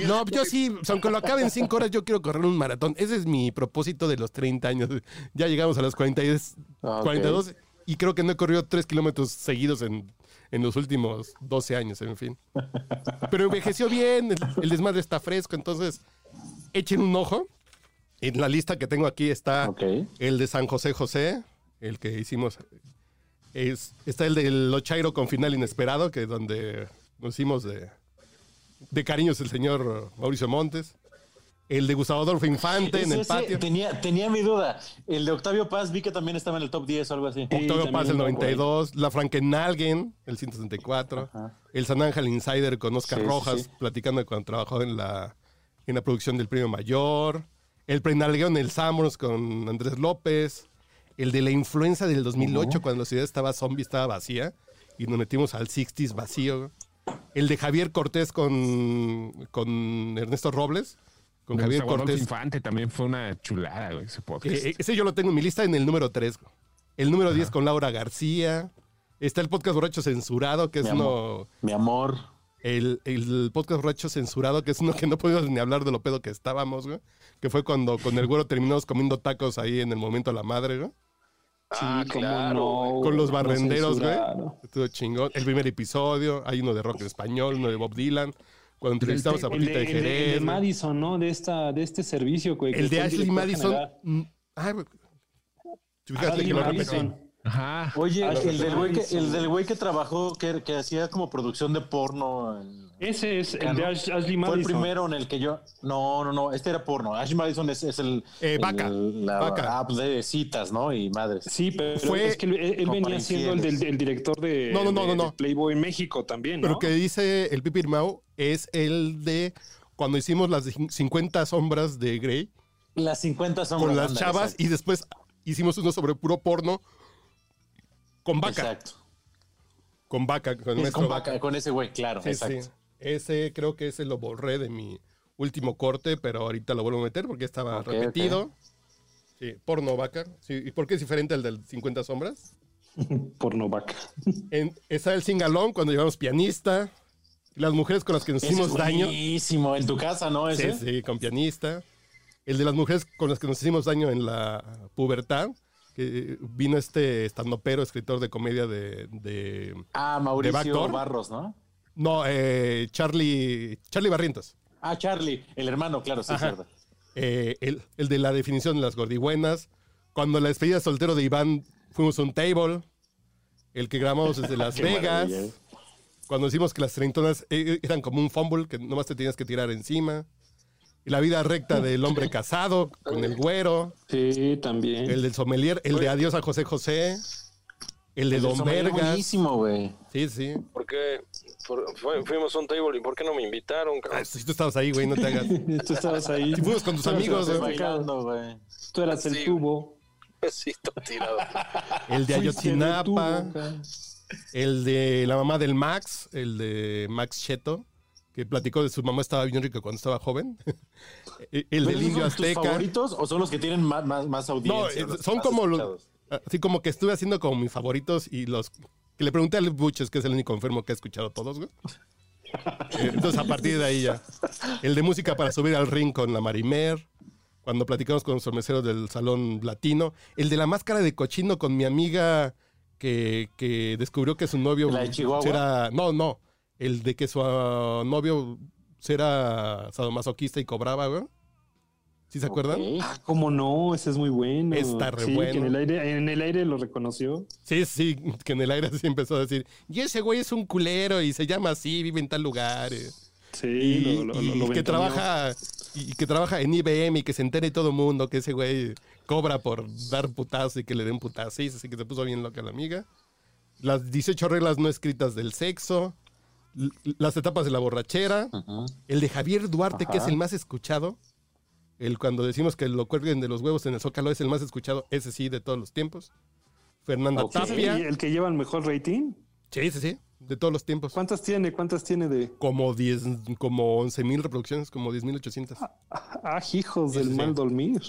No, yo sí, aunque lo acabe en 5 horas, yo quiero correr un maratón. Ese es mi propósito de los 30 años. Ya llegamos a los 42, Ah, ok. 42 y creo que no he corrido 3 kilómetros seguidos en, en los últimos 12 años, en fin. Pero envejeció bien, el, el desmadre está fresco, entonces echen un ojo. En la lista que tengo aquí está Ok. el de San José José, el que hicimos. Es, está el del Ochairo con final inesperado, que es donde nos hicimos de, de cariños el señor Mauricio Montes. El de Gustavo Adolfo Infante en el patio. Tenía, tenía mi duda. El de Octavio Paz vi que también estaba en el top 10 o algo así. Octavio Paz el 92, la Frankenalgen, el 164, el San Ángel Insider con Oscar Sí, Rojas sí. platicando cuando trabajó en la, en la producción del Premio Mayor, el Prenalgueón el Summers con Andrés López, el de la influenza del 2008 cuando la ciudad estaba zombie, estaba vacía y nos metimos al 60s vacío, el de Javier Cortés con, con Ernesto Robles, con Javier Cortés. Infante también fue una chulada, güey, ese podcast. Eh, eh, ese yo lo tengo en mi lista en el número 3. El número 10 con Laura García. Está el podcast borracho censurado, que es Mi uno. Mi amor. El, el podcast borracho censurado, que es uno que no pudimos ni hablar de lo pedo que estábamos, güey. Que fue cuando con el güero terminamos comiendo tacos ahí en el momento de la madre, güey. Ah, cómo claro. no, Con los barrenderos, güey. Estuvo chingón. El primer episodio, hay uno de rock en español, uno de Bob Dylan. Cuando entrevistamos a El Polita de, de el de- el de Jerez. Madison, ¿no? De, esta, de este servicio, güey. que El de Ashley Madison. mm, ay. Fíjate Ashley que lo Madison. repetí. Ajá. Oye, Ah, el del güey que, el del güey que trabajó, que, que hacía como producción de porno. en- Ese es el Ah, de. Ash- Ashley Fue el Madison. primero en el que yo. No, no, no. Este era porno. Ashley Madison es, es el. Eh, el- Vaca. la Vaca. app de citas, ¿no? Y madres. Sí, pero Fue- es que él, venía siendo el, del, el director de, No, no, no, de- no, no. de Playboy en México también, ¿no? Pero que dice el Pipi Mau es el de cuando hicimos las cin- 50 sombras de Grey Las 50 sombras. con las anda, chavas exacto. y después hicimos uno sobre puro porno con vaca. Exacto. Con vaca, con el Es con vaca. vaca, con ese güey, claro. Sí, exacto. sí. Ese creo que ese lo borré de mi último corte, pero ahorita lo vuelvo a meter porque estaba repetido. Sí, porno vaca. Sí, ¿Y por qué es diferente al del 50 sombras? Porno vaca. En, está el singalón cuando llevamos pianista. Las mujeres con las que nos Ese es hicimos daño. buenísimo. En tu casa, ¿no? Sí, Ese. sí, con pianista. El de las mujeres con las que nos hicimos daño en la pubertad. Que vino este estandopero, escritor de comedia de. de Ah, Mauricio. Barros, ¿no? No, eh, Charlie. Charlie Barrientos. Ah, Charlie, el hermano, claro, sí, cierto. Eh, el, el de la definición de las gordibuenas. Cuando la despedida de soltero de Iván fuimos a un table. El que grabamos desde Las Vegas. maravilla, ¿eh? Cuando decimos que las treintonas eh, eran como un fumble que nomás te tenías que tirar encima. Y la vida recta del hombre casado con el güero. Sí, también. El del sommelier. El de adiós a José José. El de El Don Vergas. buenísimo, güey. Sí, sí. ¿Por qué? Por- fue- fuimos a un table y ¿por qué no me invitaron? cabrón? Ah, si tú estabas ahí, güey, no te hagas. Tú estabas ahí. Si fuimos con tus Tú amigos, el güey. Tú eras el Sí. tubo. Sí, está tirado. El de el Ayotzinapa. tubo. El de la mamá del Max, el de Max Cheto, que platicó de su mamá estaba bien rica cuando estaba joven. el ¿Pero del esos indio son tus azteca. favoritos o son los que tienen más, más, más No, audiencia? eh, los son más como los. Así como que estuve haciendo como mis favoritos y los. Que le pregunté al Buches, que es el único enfermo que ha escuchado todos, güey. Eh, Entonces, a partir de ahí ya. El de música para subir al ring con la Marimer. Cuando platicamos con nuestros meseros del salón latino. El de la máscara de cochino con mi amiga que, que descubrió que su novio. ¿La de Chihuahua? era- no, no. El de que su ah, novio era sadomasoquista y cobraba, güey. ¿Sí se acuerdan? Ah, ¿Cómo no? Ese es muy bueno. Está re Sí, que bueno. en el aire, en el aire lo reconoció. Sí, sí, que en el aire sí empezó a decir, y ese güey es un culero y se llama así, vive en tal lugar. eh". Sí, Y, lo, lo- y lo que trabaja y que trabaja en IBM y que se entere todo el mundo que ese güey cobra por dar putazo y que le den putazo. Sí, así que se puso bien loca la amiga. Las 18 reglas no escritas del sexo. Las etapas de la borrachera. El de Javier Duarte, que es el más escuchado. El cuando decimos que lo cuelguen de los huevos en el zócalo es el más escuchado. Ese sí, de todos los tiempos. Fernanda Ok, Tapia. ¿y ¿El que lleva el mejor rating? Sí, sí, sí. De todos los tiempos. ¿Cuántas tiene? ¿Cuántas tiene de...? Como 10, como 11 mil reproducciones, como 10.800. Ah, hijos Sí, del sí, sí. mal dormir.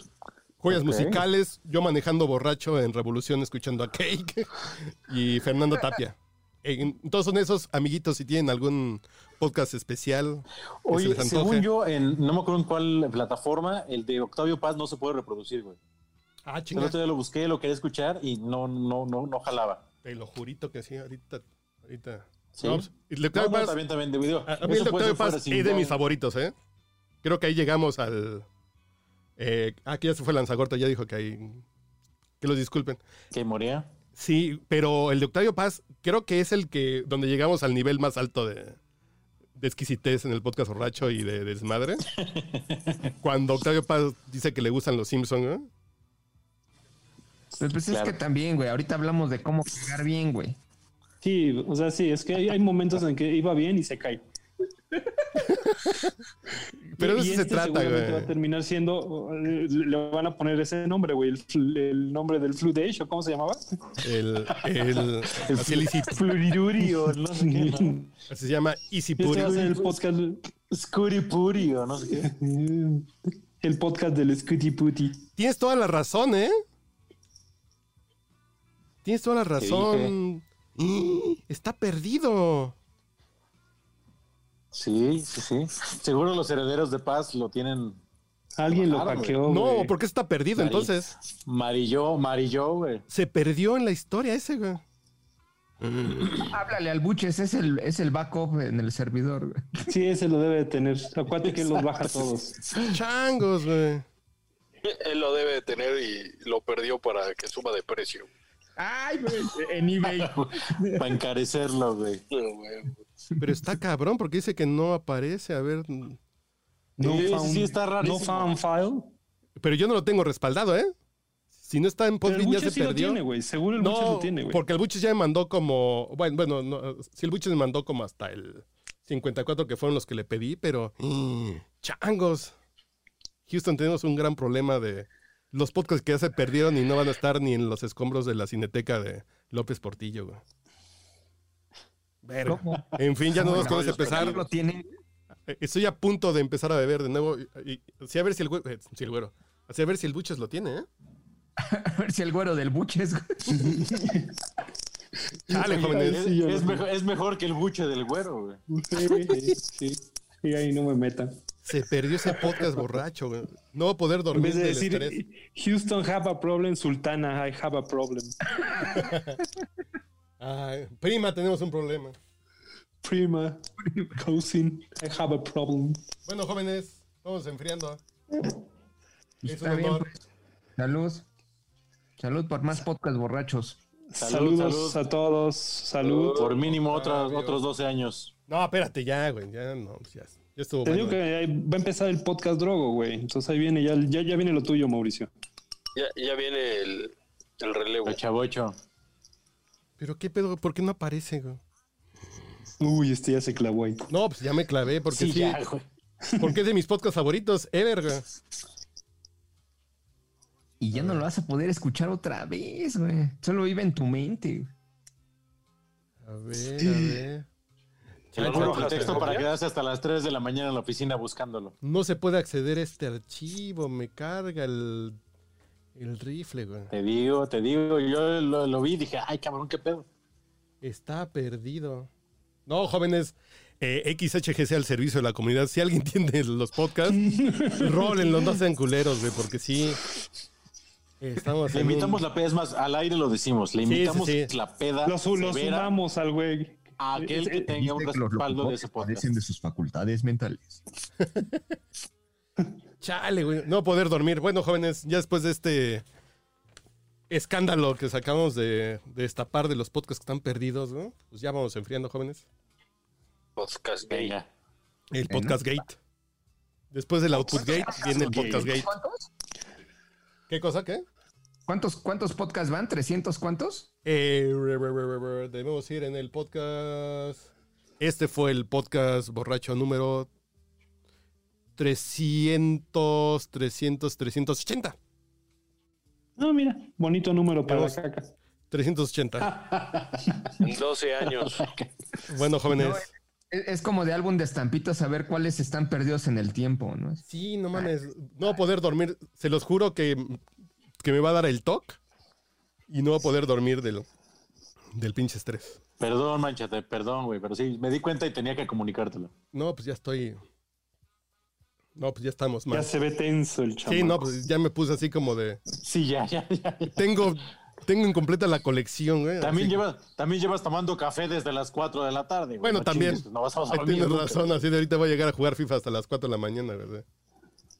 Joyas musicales, yo manejando borracho en Revolución escuchando a Cake y Fernando Tapia. En- Todos son esos amiguitos si tienen algún podcast especial. se Oye, según yo, en, no me acuerdo en cuál plataforma, el de Octavio Paz no se puede reproducir, güey. Ah, El chinga. otro día lo busqué, lo quería escuchar y no, no, no, no jalaba. Te lo jurito que sí, ahorita. ahorita. ¿Sí? No, el No, Octavio no, Paz- también, también de video. a, a mí el Octavio Paz es de mis favoritos, ¿eh? Creo que ahí llegamos al. Eh, aquí ya se fue Lanzagorta, ya dijo que ahí. Que los disculpen. Que moría. Sí, pero el de Octavio Paz creo que es el que donde llegamos al nivel más alto de, de exquisitez en el podcast borracho y de, desmadre. Cuando Octavio Paz dice que le gustan los Simpsons, ¿no? Pues, pues Claro. es que también, güey. Ahorita hablamos de cómo cagar bien, güey. Sí, o sea, sí, es que hay, hay momentos en que iba bien y se cae. Pero Y- de y eso se este trata, güey. va a terminar siendo, eh, le van a poner ese nombre, güey, el, el nombre del Fludash, ¿o cómo se llamaba? El, el, así, el easy- Fluriruri o no sé qué. ¿no? así se llama Easy Este Puri. va a ser el podcast, Scuripuri o no sé qué. el podcast del Scooty Putty. Tienes toda la razón, ¿eh? Tienes toda la razón. Está perdido. Sí, sí, sí. Seguro los herederos de paz lo tienen. Alguien lo hackeó. No, güey. ¿por qué está perdido Mari- entonces? Marillo, Marillo, güey. Se perdió en la historia ese, güey. Háblale al buches, es el, es el backup en el servidor, güey. Sí, ese lo debe de tener. Acuérdate que él los baja todos. Changos, güey. Él lo debe de tener y lo perdió para que suba de precio. Ay, güey. En eBay. Para encarecerlo, güey. No, güey. Pero está cabrón porque dice que no aparece. A ver. No Sí, sí, found- sí, está rarísimo. No found file. Pero yo no lo tengo respaldado, ¿eh? Si no está en Podbean ya se sí lo perdió. tiene, güey. Seguro el Buches no, lo tiene, güey. porque el Buches ya me mandó como. Bueno, bueno, no, si el Buches me mandó como hasta el 54 que fueron los que le pedí, pero. ¡Changos! Houston, tenemos un gran problema de los podcasts que ya se perdieron y no van a estar ni en los escombros de la cineteca de López Portillo, güey. Verga. ¿Cómo? En fin, ya no nos No, conoce no, empezar. lo. Eh, Estoy a punto de empezar a beber de nuevo. Y, y- sí, a ver si el güero. eh, sí, el güero. Así a ver si el buches lo tiene, ¿eh? A ver si el güero del buches. Chale, jóvenes. Sí, Es mejor, es mejor que el buche del güero, güey. Sí, sí. Y ahí no me metan. Se perdió ese podcast borracho, güey. No va a poder En dormir vez de del decir estrés. Houston have a problem, Sultana I have a problem. Ay, prima, tenemos un problema. Prima, cousin, I have a problem. Bueno, jóvenes, vamos enfriando. Es un Está bien, honor. pues. Salud. Salud por más podcast borrachos. Salud, Saludos salud. a todos. Salud. Por mínimo otros, Adiós. otros 12 años. No, espérate, ya, güey. Ya, no, pues ya, ya estuvo Te digo bueno. que ahí va a empezar el podcast drogo, güey. Entonces ahí viene, ya, ya, ya viene lo tuyo, Mauricio. Ya, ya viene el, el relevo. El chavocho. Pero qué pedo, ¿por qué no aparece, güey? Uy, este ya se clavó ahí. No, pues ya me clavé, porque sí. Sí, ya, güey. porque es de mis podcasts favoritos, ever, güey. Y ya no lo vas a poder escuchar otra vez, güey. Solo vive en tu mente. A ver, a ver. Chacha. pretexto para quedarse hasta las 3 de la mañana en la oficina buscándolo. No se puede acceder a este archivo, me carga el, el rifle, güey. Te digo, te digo, yo lo, lo vi y dije, ay, cabrón, qué pedo. Está perdido. No, jóvenes, eh, XHGC al servicio de la comunidad. Si alguien tiene los podcasts, rólenlo, no sean culeros, güey, porque sí. Estamos Le un- invitamos la peda, es más, al aire lo decimos, le Sí, sí, invitamos sí. la peda Los, los sumamos al güey. a aquel que tenga un respaldo de ese podcast. de sus facultades mentales. Chale, güey. No poder dormir. Bueno, jóvenes, ya después de este escándalo que sacamos de, de destapar de los podcasts que están perdidos, ¿no? Pues ya vamos enfriando, jóvenes. Podcast gay. El podcast gate. Después del output gate viene el podcast gate. ¿Cuántos? ¿Qué cosa? ¿Qué? ¿Cuántos, cuántos podcasts van? ¿300 cuántos? Eh, re, re, re, re, re, debemos ir en el podcast. Este fue el podcast borracho número 300, 300, 380. No, mira, bonito número para la Vamos. caca. 380. En 12 años. Bueno, jóvenes. No, Es, es como de álbum de estampitas saber cuáles están perdidos en el tiempo, ¿no? Sí, no mames. No voy a poder dormir. Se los juro que, que me va a dar el TOC y no voy a poder dormir del, del pinche estrés. Perdón, manchate, perdón, güey, pero sí, me di cuenta y tenía que comunicártelo. No, pues ya estoy. No, pues ya estamos mal. Ya se ve tenso el chamaco. Sí, no, pues ya me puse así como de. Sí, ya, ya, ya. Tengo, tengo incompleta la colección, güey. También, así- llevas, también llevas tomando café desde las 4 de la tarde, güey. Bueno, No también. chingues, no vas a Ahí dormir tienes nunca. razón, así de ahorita voy a llegar a jugar FIFA hasta las 4 de la mañana, ¿verdad?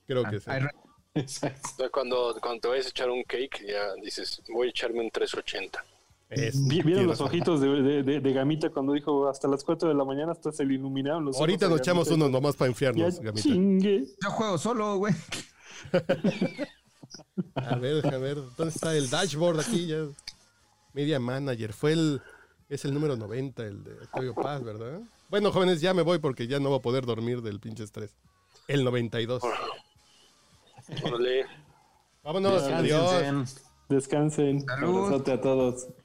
Creo que sí. Exacto. Entonces, Cuando, cuando te vayas a echar un cake, ya dices, voy a echarme un 380. Es- ¿Vieron los razón. ojitos de, de- de- de Gamita cuando dijo hasta las 4 de la mañana hasta se le iluminaron los? Ahorita a nos echamos y uno dijo, nomás para Ya enfriarnos, Gamita. chingue. Yo juego solo, güey. A ver, déjame ver. ¿Dónde está el dashboard aquí? Ya. Media Manager. Fue el. Es el número 90, el de Octavio Paz, ¿verdad? Bueno, jóvenes, ya me voy porque ya no voy a poder dormir del pinche estrés. El 92. Órale. Vámonos, adiós. Descansen. Salud. A todos.